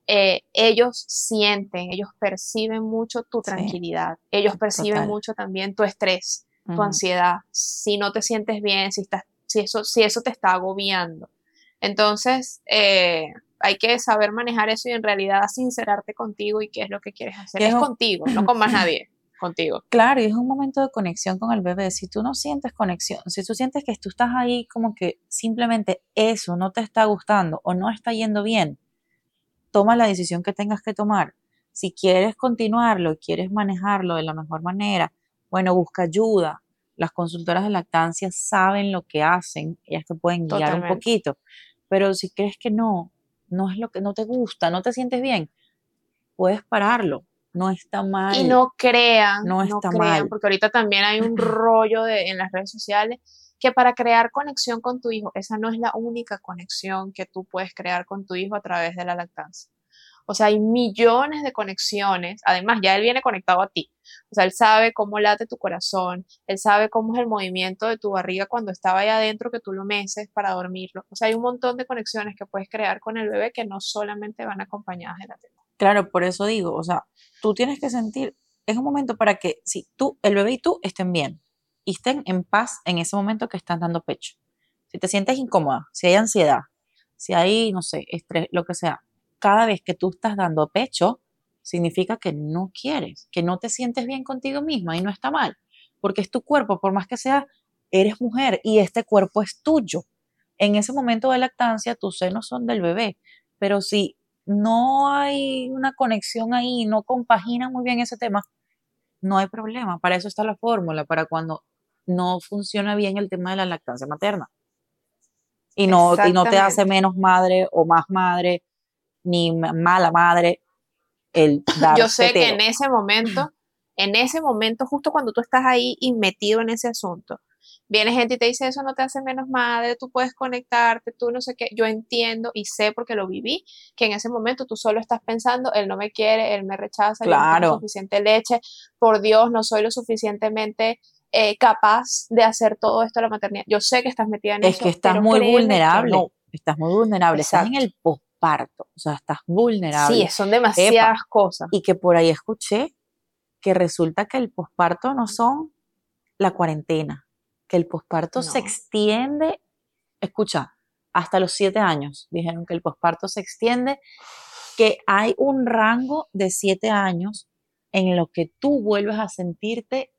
Eh, ellos sienten, ellos perciben mucho tu Sí. tranquilidad, ellos perciben Total. mucho también tu estrés tu Ujú. ansiedad, si no te sientes bien, si, estás, si, eso, si eso te está agobiando. Entonces, eh, hay que saber manejar eso y en realidad sincerarte contigo y qué es lo que quieres hacer. Es es contigo, no con más nadie, contigo. Claro, y es un momento de conexión con el bebé. Si tú no sientes conexión, si tú sientes que tú estás ahí como que simplemente eso no te está gustando o no está yendo bien, toma la decisión que tengas que tomar. Si quieres continuarlo y quieres manejarlo de la mejor manera, bueno, busca ayuda. Las consultoras de lactancia saben lo que hacen, ellas te pueden guiar un poquito. Pero si crees que no, no es lo que no te gusta, no te sientes bien, puedes pararlo. No está mal. Y no crean, No no, está crean, mal. porque ahorita también hay un rollo de, en las redes sociales que para crear conexión con tu hijo, esa no es la única conexión que tú puedes crear con tu hijo a través de la lactancia. O sea, hay millones de conexiones. Además, ya él viene conectado a ti. O sea, él sabe cómo late tu corazón, él sabe cómo es el movimiento de tu barriga cuando estaba ahí adentro que tú lo meces para dormirlo. O sea, hay un montón de conexiones que puedes crear con el bebé que no solamente van acompañadas de la teta. Claro, por eso digo, o sea, tú tienes que sentir, es un momento para que si tú, el bebé y tú estén bien y estén en paz en ese momento que están dando pecho. Si te sientes incómoda, si hay ansiedad, si hay, no sé, estrés, lo que sea, cada vez que tú estás dando pecho, significa que no quieres, que no te sientes bien contigo misma y no está mal, porque es tu cuerpo, por más que sea, eres mujer y este cuerpo es tuyo. En ese momento de lactancia, tus senos son del bebé, pero si no hay una conexión ahí, no compagina muy bien ese tema, no hay problema. Para eso está la fórmula, para cuando no funciona bien el tema de la lactancia materna. Y no, y no te hace menos madre o más madre, ni mala madre el dar Yo sé que en ese momento, en ese momento, justo cuando tú estás ahí y metido en ese asunto, viene gente y te dice eso no te hace menos madre, tú puedes conectarte, tú no sé qué. Yo entiendo y sé porque lo viví, que en ese momento tú solo estás pensando, él no me quiere, él me rechaza, yo no tengo suficiente leche, por Dios, no soy lo suficientemente eh, capaz de hacer todo esto a la maternidad. Yo sé que estás metida en es eso. que estás muy vulnerable. Estás muy vulnerable. Estás en el posparto. O sea, estás vulnerable. Sí, son demasiadas cosas. Y que por ahí escuché que resulta que el posparto no son la cuarentena. Que el posparto se extiende, escucha, hasta los siete años. Dijeron que el posparto se extiende, que hay un rango de siete años en lo que tú vuelves a sentirte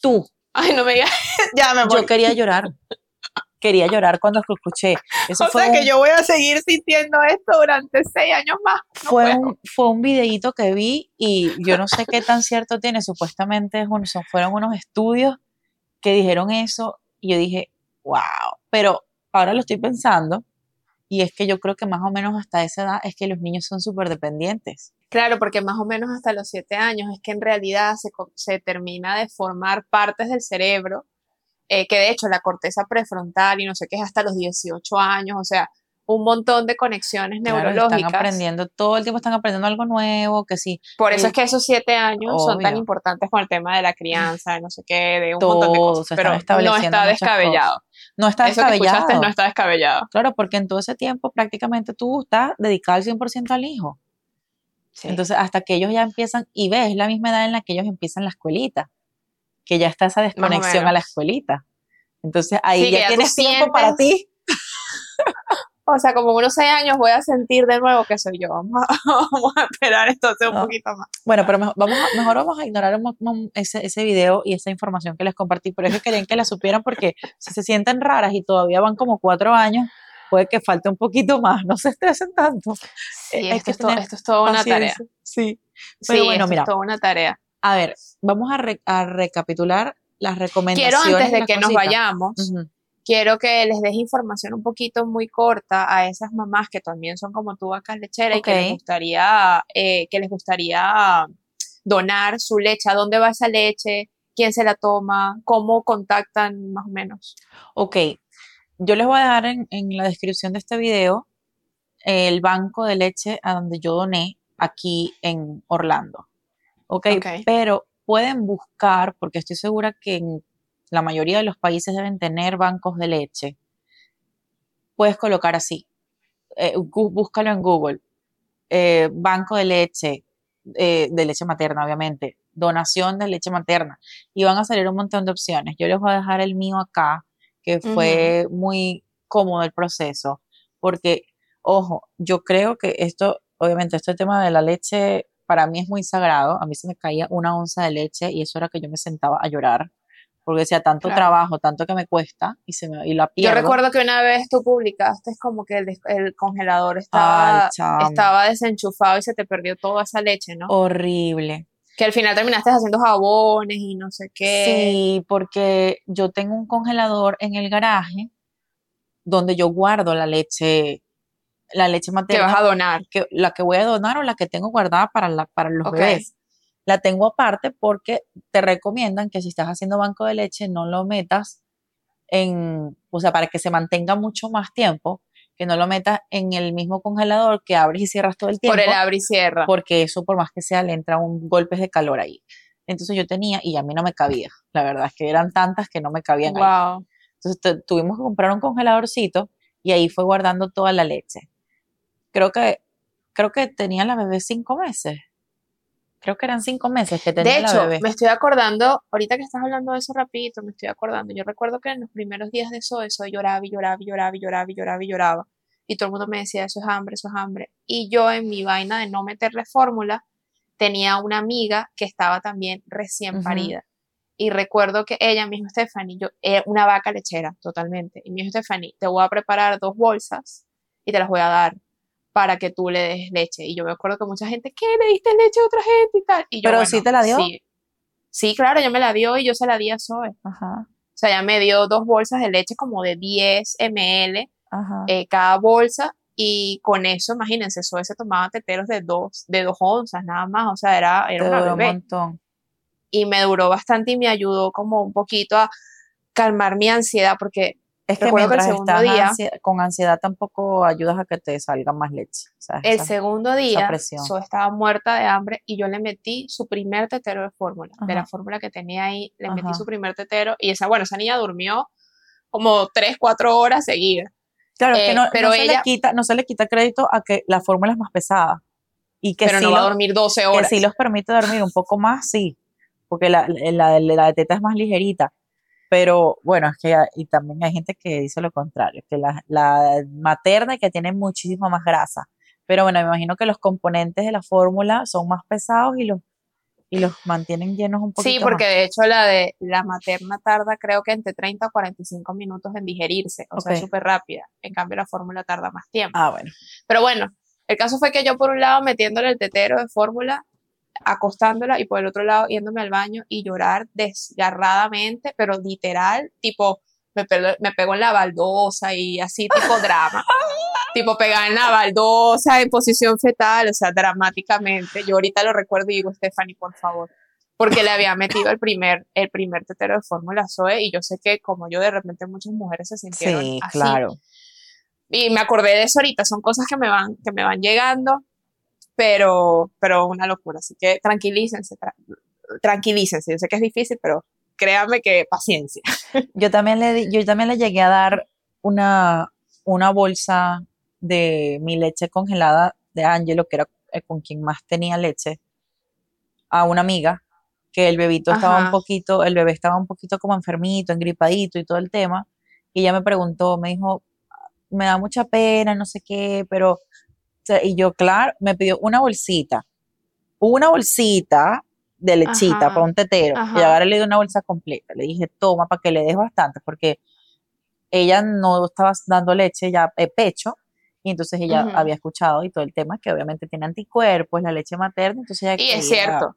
tú, Ay, no me digas, ya me voy. Yo quería llorar. Quería llorar cuando lo escuché. Eso o sea que yo voy a seguir sintiendo esto durante seis años más. fue, un, fue un videíto que vi y yo no sé qué tan cierto tiene. Supuestamente fueron unos estudios que dijeron eso y yo dije, wow. Pero ahora lo estoy pensando y es que yo creo que más o menos hasta esa edad es que los niños son súper dependientes. Claro, porque más o menos hasta los siete años es que en realidad se, se termina de formar partes del cerebro, eh, que de hecho la corteza prefrontal y no sé qué es hasta los 18 años, o sea, un montón de conexiones neurológicas. Están aprendiendo, todo el tiempo están aprendiendo algo nuevo, que sí. Por eso es que esos siete años son tan importantes con el tema de la crianza, de no sé qué, de un montón de cosas, pero no está descabellado. No está eso descabellado. Que no está descabellado. Claro, porque en todo ese tiempo prácticamente tú estás dedicado al 100% al hijo. Entonces, hasta que ellos ya empiezan, y ves, la misma edad en la que ellos empiezan la escuelita, que ya está esa desconexión a la escuelita. Entonces, ahí ya, tienes tiempo para ti. O sea, como unos seis años voy a sentir de nuevo que soy yo. Vamos a, esperar entonces un poquito más. Bueno, pero mejor vamos, a, mejor vamos a ignorar ese, ese video y esa información que les compartí. Pero es que querían que la supieran porque si se sienten raras y todavía van como cuatro años, puede que falte un poquito más. No se estresen tanto. Sí, esto, es todo, esto, es toda una tarea. Sí. Pero bueno, mira. Es toda una tarea. A ver, vamos a, a recapitular las recomendaciones. Quiero antes de que nos vayamos quiero que les des información un poquito muy corta a esas mamás que también son como tú vacas lecheras y que les gustaría, eh, que les gustaría donar su leche, a dónde va esa leche, quién se la toma, cómo contactan más o menos. Ok, yo les voy a dejar en, la descripción de este video el banco de leche a donde yo doné aquí en Orlando. Ok, okay. pero pueden buscar, porque estoy segura que en la mayoría de los países deben tener bancos de leche. Puedes colocar así, eh, búscalo en Google, eh, banco de leche, eh, de leche materna, obviamente, donación de leche materna, y van a salir un montón de opciones. Yo les voy a dejar el mío acá, que fue muy cómodo el proceso, porque, ojo, yo creo que esto, obviamente, este tema de la leche para mí es muy sagrado. A mí se me caía una onza de leche y eso era que yo me sentaba a llorar porque decía tanto trabajo, tanto que me cuesta y, se me, y la pierdo. Yo recuerdo que una vez tú publicaste como que el, congelador estaba, estaba desenchufado y se te perdió toda esa leche, ¿no? Horrible. Que al final terminaste haciendo jabones y no sé qué. Sí, porque yo tengo un congelador en el garaje donde yo guardo la leche, la leche materna. Que vas a donar. Que, la que voy a donar o la que tengo guardada para, la, para los bebés la tengo aparte porque te recomiendan que si estás haciendo banco de leche no lo metas en, o sea, para que se mantenga mucho más tiempo, que no lo metas en el mismo congelador que abres y cierras todo el tiempo. Por el abre y cierra. Porque eso, por más que sea, le entra un golpe de calor ahí. Entonces yo tenía, y a mí no me cabía, la verdad es que eran tantas que no me cabían ahí. Wow. Entonces tuvimos que comprar un congeladorcito y ahí fue guardando toda la leche. Creo que, creo que tenía la bebé cinco meses. Creo que eran cinco meses que tenía De la hecho, bebé. me estoy acordando, ahorita que estás hablando de eso rapidito, me estoy acordando. Yo recuerdo que en los primeros días de eso, eso lloraba y lloraba y lloraba y lloraba y lloraba y lloraba. Y todo el mundo me decía, eso es hambre, eso es hambre. Y yo en mi vaina de no meterle fórmula, tenía una amiga que estaba también recién Ujú. parida. Y recuerdo que ella me dijo, Stephanie, yo, era una vaca lechera, totalmente. Y me dijo, Stephanie, te voy a preparar dos bolsas y te las voy a dar para que tú le des leche. Y yo me acuerdo que mucha gente, ¿qué? ¿Le diste leche a otra gente y tal? Y yo, ¿Pero bueno, sí te la dio? Sí. Sí, claro, ella me la dio y yo se la di a Zoe. O Ajá, sea, ella me dio dos bolsas de leche como de 10 ml ajá. eh, cada bolsa y con eso, imagínense, Zoe se tomaba teteros de dos, de dos onzas nada más, o sea, era, era una un montón. Y me duró bastante y me ayudó como un poquito a calmar mi ansiedad porque Es que Recuerdo que el mientras segundo estás día- ansia- con ansiedad tampoco ayudas a que te salga más leche. el esa- segundo día. Zoe estaba muerta de hambre y yo le metí su primer tetero de fórmula, de la fórmula que tenía ahí, le metí su primer tetero y esa, bueno, esa niña durmió como 3, 4 horas seguidas. Claro, es que eh, no, pero no se ella- le quita, no se le quita crédito a que la fórmula es más pesada. Y que pero sí no va a lo- dormir 12 que horas. sí los permite dormir un poco más, sí, porque la, la, la de teta es más ligerita. Pero bueno, es que y también hay gente que dice lo contrario, que la, la materna y que tiene muchísima más grasa. Pero bueno, me imagino que los componentes de la fórmula son más pesados y los, y los mantienen llenos un poquito Sí, porque más. de hecho la de la materna tarda creo que entre 30 a 45 minutos en digerirse, o sea, es Ok. súper rápida. En cambio la fórmula tarda más tiempo. Ah, bueno. Pero bueno, el caso fue que yo por un lado metiéndole el tetero de fórmula, acostándola y por el otro lado yéndome al baño y llorar desgarradamente, pero literal, tipo, me, pegó- me pegó en la baldosa y así tipo drama. tipo pegada en la baldosa en posición fetal, o sea, dramáticamente. Yo ahorita lo recuerdo y digo, Stephanie, por favor. Porque le había metido el primer, el primer tetero de fórmula Zoe y yo sé que como yo de repente muchas mujeres se sintieron Sí, así. claro. Y me acordé de eso ahorita, son cosas que me van, que me van llegando, pero, pero una locura. Así que tranquilícense, tra- tranquilícense. Yo sé que es difícil, pero créanme que paciencia. Yo también le, yo también le llegué a dar una, una bolsa de mi leche congelada de Angelo, que era eh, con quien más tenía leche, a una amiga, que el bebito estaba un poquito, el bebé estaba un poquito como enfermito, engripadito y todo el tema. Y ella me preguntó, me dijo, me da mucha pena, no sé qué, pero, y yo, claro, me pidió una bolsita, una bolsita de lechita Ajá, para un tetero. Y ahora le di una bolsa completa. Le dije, toma para que le des bastante, porque ella no estaba dando leche ya eh, pecho, y entonces ella había escuchado y todo el tema que obviamente tiene anticuerpos, la leche materna, entonces ella Y es cierto,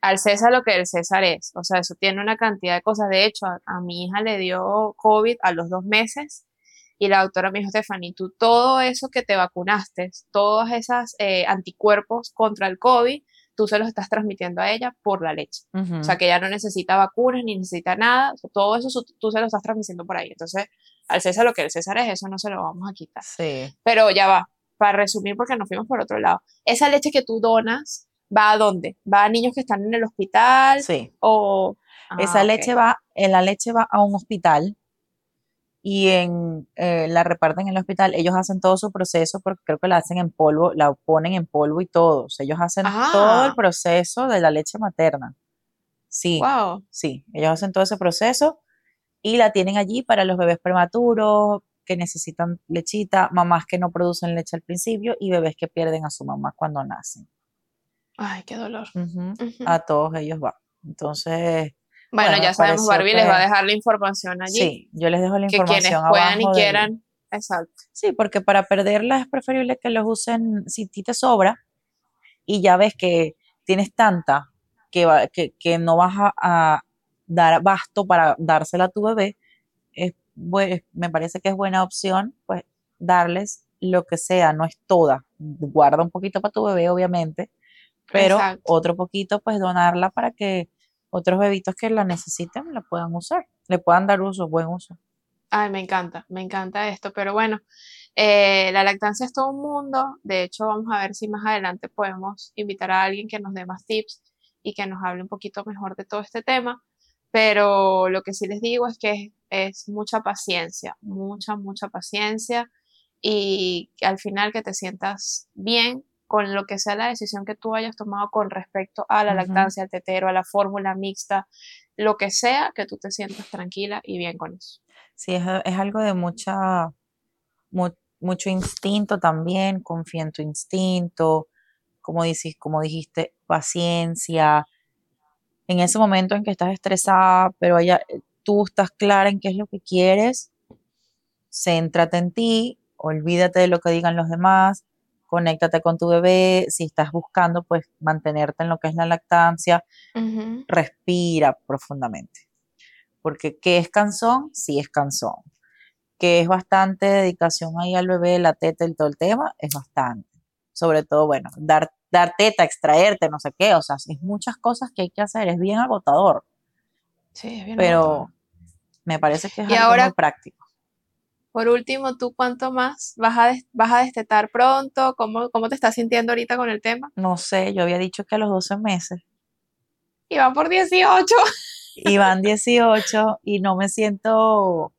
al César lo que el César es, o sea, eso tiene una cantidad de cosas. De hecho, a, a mi hija le dio COVID a los dos meses y la doctora me dijo, Stephanie, tú todo eso que te vacunaste, todos esos anticuerpos contra el COVID, tú se los estás transmitiendo a ella por la leche. O sea, que ella no necesita vacunas ni necesita nada, todo eso tú se lo estás transmitiendo por ahí. Entonces, al César lo que el César es, eso no se lo vamos a quitar. Sí. Pero ya va, para resumir, porque nos fuimos por otro lado. Esa leche que tú donas, ¿va a dónde? ¿Va a niños que están en el hospital? Sí. O. Ah, Esa ok. leche va, eh, la leche va a un hospital y en, eh, la reparten en el hospital. Ellos hacen todo su proceso porque creo que la hacen en polvo, la ponen en polvo y todo. O sea, ellos hacen todo el Ah. proceso de la leche materna. Sí, Wow. sí, ellos hacen todo ese proceso y la tienen allí para los bebés prematuros que necesitan lechita, mamás que no producen leche al principio y bebés que pierden a su mamá cuando nacen. Ay, qué dolor. A todos ellos va. Entonces, bueno, bueno, ya sabemos, Barbie les va a que- dejar la información allí. sí, yo les dejo la que quienes información puedan y del- quieran. Exacto. Sí, porque para perderla es preferible que los usen si ti te sobra y ya ves que tienes tanta que, va- que, que no vas a, a dar abasto para dársela a tu bebé. Es, bue- me parece que es buena opción, pues, darles lo que sea, no es toda. Guarda un poquito para tu bebé, obviamente, pero Exacto. otro poquito, pues, donarla para que otros bebitos que la necesiten la puedan usar, le puedan dar uso, buen uso. Ay, me encanta, me encanta esto, pero bueno, Eh, la lactancia es todo un mundo. De hecho, vamos a ver si más adelante podemos invitar a alguien que nos dé más tips y que nos hable un poquito mejor de todo este tema. Pero lo que sí les digo es que es, mucha paciencia, mucha, mucha paciencia y al final que te sientas bien con lo que sea la decisión que tú hayas tomado con respecto a la lactancia, al tetero, a la fórmula mixta, lo que sea, que tú te sientas tranquila y bien con eso. Sí, es, algo de mucha, mucho instinto también, confía en tu instinto, como, dices, como dijiste, paciencia. En ese momento en que estás estresada, pero ella, tú estás clara en qué es lo que quieres, céntrate en ti, olvídate de lo que digan los demás, conéctate con tu bebé, si estás buscando pues mantenerte en lo que es la lactancia, respira profundamente. Porque ¿qué es cansón? Sí es cansón. Que es bastante dedicación ahí al bebé, la teta y todo el tema, es bastante. Sobre todo, bueno, dar, dar teta, extraerte, no sé qué, o sea, es muchas cosas que hay que hacer, es bien agotador. Sí, es bien Pero me parece que es algo muy práctico. Por último, ¿tú cuánto más vas a, vas a destetar pronto? ¿Cómo, ¿Cómo te estás sintiendo ahorita con el tema? No sé, yo había dicho que a los 12 meses. Y van por 18. Y van 18 y no me siento,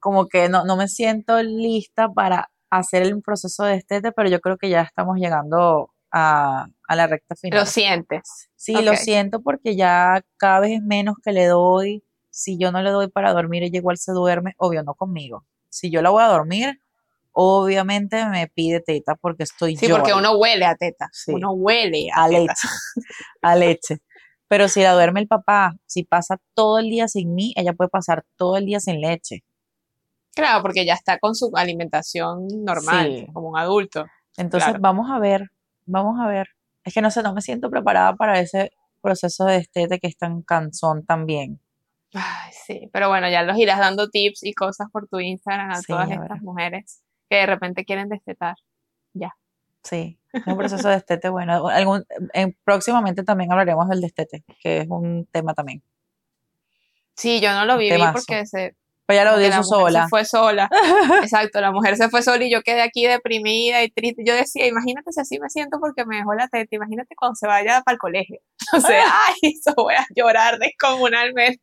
como que no, no me siento lista para hacer el proceso de estete, pero yo creo que ya estamos llegando a, la recta final. ¿Lo sientes? Sí, lo siento porque ya cada vez es menos que le doy. Si yo no le doy para dormir, ella igual se duerme, obvio, no conmigo si yo la voy a dormir, obviamente me pide teta porque estoy sí, porque uno huele a teta, uno huele a, leche, a leche. Pero si la duerme el papá, si pasa todo el día sin mí, ella puede pasar todo el día sin leche. Claro, porque ya está con su alimentación normal, como un adulto. Entonces vamos a ver, vamos a ver. Es que no sé, no me siento preparada para ese proceso de estete que es tan cansón también. Ay, sí, pero bueno, ya los irás dando tips y cosas por tu Instagram a todas estas mujeres que de repente quieren destetar. Ya. Sí, es un proceso de destete bueno. Algún, en, próximamente también hablaremos del destete, que es un tema también. Sí, yo no lo viví porque se, pues ya lo dijo sola. Se fue sola. Exacto, la mujer se fue sola y yo quedé aquí deprimida y triste. Yo decía, imagínate si así me siento porque me dejó la teta. Imagínate cuando se vaya para el colegio. O sea, ay, eso voy a llorar descomunalmente.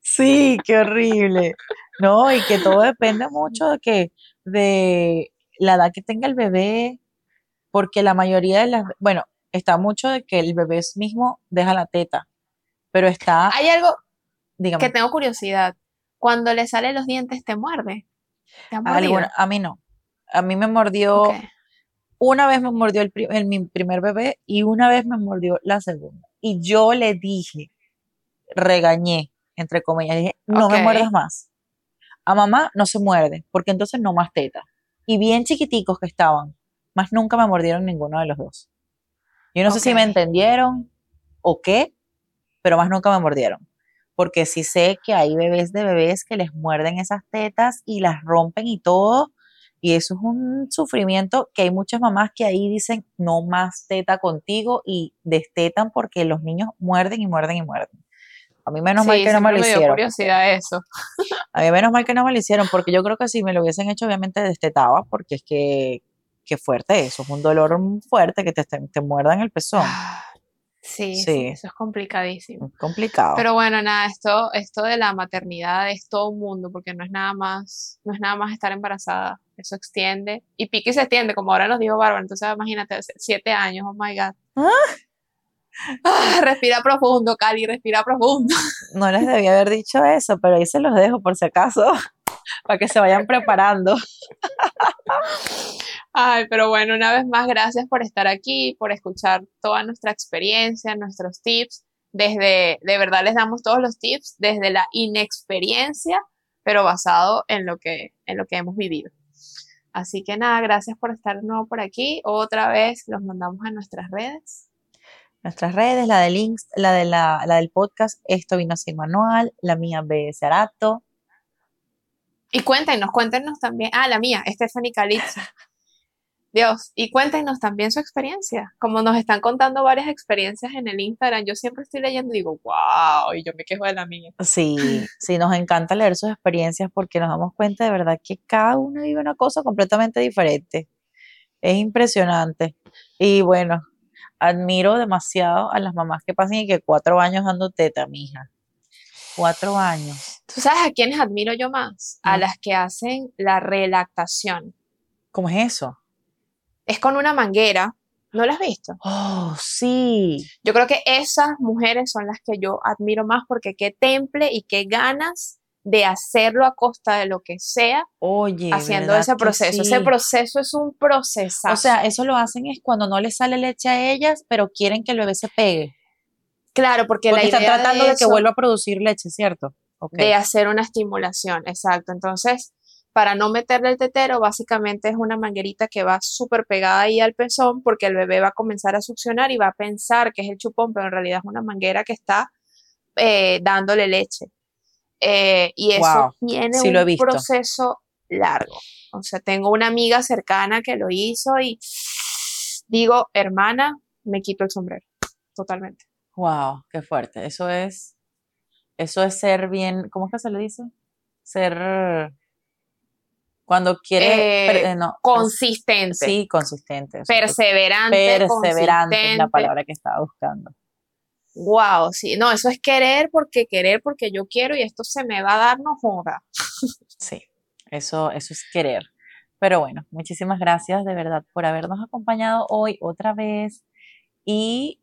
Sí, qué horrible. No, y que todo depende mucho de que de la edad que tenga el bebé, porque la mayoría de las, bueno, está mucho de que el bebé mismo deja la teta, pero está. Hay algo que tengo curiosidad cuando le salen los dientes te muerde. a mí no. A mí me mordió, una vez me mordió el, mi primer bebé y una vez me mordió la segunda. Y yo le dije, regañé, entre comillas, dije, no me muerdas más. A mamá no se muerde, porque entonces no más teta. Y bien chiquiticos que estaban, más nunca me mordieron ninguno de los dos. Yo no sé si me entendieron o qué, pero más nunca me mordieron porque sí sé que hay bebés de bebés que les muerden esas tetas y las rompen y todo, y eso es un sufrimiento que hay muchas mamás que ahí dicen no más teta contigo y destetan porque los niños muerden y muerden y muerden. A mí menos mal que no me lo hicieron. curiosidad eso. A mí menos mal que no me lo hicieron porque yo creo que si me lo hubiesen hecho obviamente destetaba porque es que qué fuerte eso, es un dolor fuerte que te, te muerdan el pezón. Sí, sí, eso es complicadísimo. complicado. Pero bueno, nada, esto, esto de la maternidad es todo un mundo, porque no es nada más, no es nada más estar embarazada. Eso extiende. Y pique y se extiende, como ahora nos dijo Bárbara. Entonces, imagínate, siete años, oh my God. ¿Ah? Ah respira profundo, Cali, respira profundo. No les debía haber dicho eso, pero ahí se los dejo por si acaso, para que se vayan preparando. Ay, pero bueno, una vez más, gracias por estar aquí, por escuchar toda nuestra experiencia, nuestros tips. Desde, de verdad les damos todos los tips desde la inexperiencia, pero basado en lo que, en lo que hemos vivido. Así que nada, gracias por estar nuevo por aquí. Otra vez los mandamos a nuestras redes. Nuestras redes, la de links, la de la, del podcast Esto vino sin manual, la mía BS Arato. Y cuéntenos, cuéntenos también. Ah, la mía, Stephanie Calixto. Dios, y cuéntenos también su experiencia. Como nos están contando varias experiencias en el Instagram, yo siempre estoy leyendo y digo, wow, y yo me quejo de la mía. Sí, sí, nos encanta leer sus experiencias porque nos damos cuenta de verdad que cada uno vive una cosa completamente diferente. Es impresionante. Y bueno, admiro demasiado a las mamás que pasan y que cuatro años dando teta, mija. Cuatro años. ¿Tú sabes a quiénes admiro yo más? A Mm. las que hacen la relactación. ¿Cómo es eso? Es con una manguera. ¿No la has visto? Oh, sí. Yo creo que esas mujeres son las que yo admiro más porque qué temple y qué ganas de hacerlo a costa de lo que sea, Oye, haciendo ¿verdad ese proceso. Ese proceso es un proceso. O sea, eso lo hacen es cuando no les sale leche a ellas, pero quieren que el bebé se pegue. claro, porque, Porque la están idea tratando de, de, que vuelva a producir leche, ¿cierto? De hacer una estimulación, exacto. Entonces, para no meterle el tetero, básicamente es una manguerita que va súper pegada ahí al pezón porque el bebé va a comenzar a succionar y va a pensar que es el chupón, pero en realidad es una manguera que está eh, dándole leche. Eh, y eso Wow, tiene sí un proceso largo. O sea, tengo una amiga cercana que lo hizo y digo, hermana, me quito el sombrero, totalmente. Wow, qué fuerte. Eso es, eso es ser bien, ¿cómo es que se le dice? Ser cuando quiere, Eh, per- eh, no, Consistente, sí, consistente. perseverante, perseverante es la palabra que estaba buscando. Wow, sí, no, eso es querer porque querer porque yo quiero y esto se me va a dar, no joda. Sí, eso, eso es querer. Pero bueno, muchísimas gracias de verdad por habernos acompañado hoy otra vez y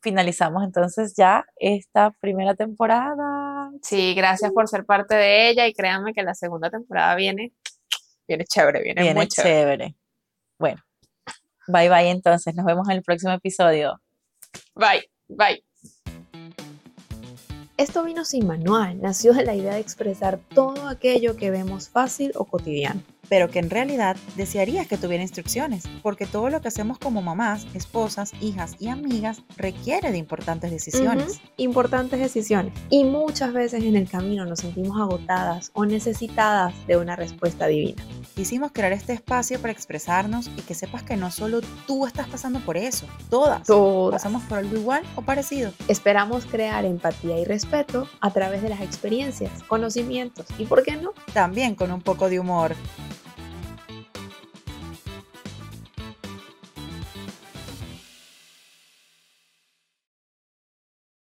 finalizamos entonces ya esta primera temporada. Sí, gracias por ser parte de ella y créanme que la segunda temporada viene, viene chévere, viene, Viene muy chévere. chévere. Bueno, bye bye entonces, nos vemos en el próximo episodio. Bye, bye. Esto vino sin manual, nació de la idea de expresar todo aquello que vemos fácil o cotidiano. Pero que en realidad desearías que tuviera instrucciones, porque todo lo que hacemos como mamás, esposas, hijas y amigas requiere de importantes decisiones. Ujú, Importantes decisiones. Y muchas veces en el camino nos sentimos agotadas o necesitadas de una respuesta divina. Quisimos crear este espacio para expresarnos y que sepas que no solo tú estás pasando por eso, todas. Todas. Pasamos por algo igual o parecido. Esperamos crear empatía y respeto a través de las experiencias, conocimientos y, ¿por qué no?, También con un poco de humor.